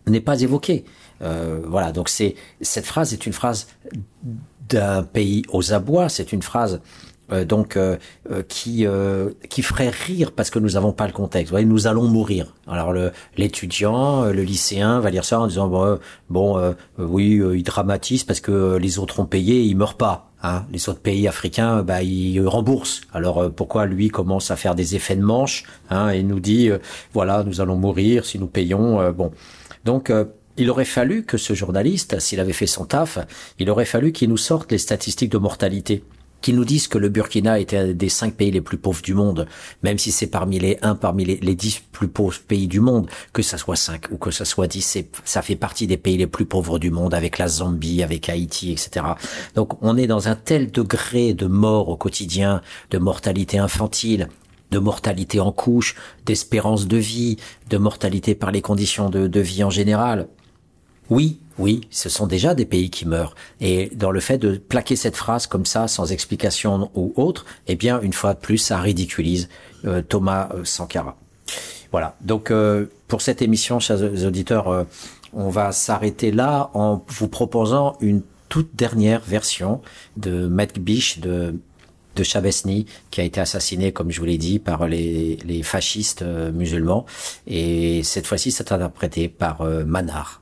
n'est pas évoquée. voilà, donc c'est cette phrase est une phrase d'un pays aux abois, c'est une phrase donc euh, euh, qui qui ferait rire parce que nous n'avons pas le contexte. Vous voyez, nous allons mourir. Alors l'étudiant, le, lycéen va lire ça en disant bon, bon oui, il dramatise parce que les autres ont payé, ils meurent pas. Hein. Les autres pays africains, bah, ils remboursent. Alors pourquoi lui commence à faire des effets de manche hein, et nous dit voilà, nous allons mourir si nous payons. bon, donc il aurait fallu que ce journaliste, s'il avait fait son taf, il aurait fallu qu'il nous sorte les statistiques de mortalité qui nous disent que le Burkina était un des cinq pays les plus pauvres du monde, même si c'est parmi les un parmi les, les dix plus pauvres pays du monde, que ça soit cinq ou que ça soit dix, ça fait partie des pays les plus pauvres du monde, avec la Zambie, avec Haïti, etc. Donc on est dans un tel degré de mort au quotidien, de mortalité infantile, de mortalité en couche, d'espérance de vie, de mortalité par les conditions de vie en général, Oui, oui, ce sont déjà des pays qui meurent. Et dans le fait de plaquer cette phrase comme ça, sans explication ou autre, eh bien, une fois de plus, ça ridiculise euh, Thomas euh, Sankara. Voilà. Donc, euh, pour cette émission, chers auditeurs, on va s'arrêter là en vous proposant une toute dernière version de Matt de de Chabesny qui a été assassiné, comme je vous l'ai dit, par les, les fascistes musulmans. Et cette fois-ci, c'est interprété par Manar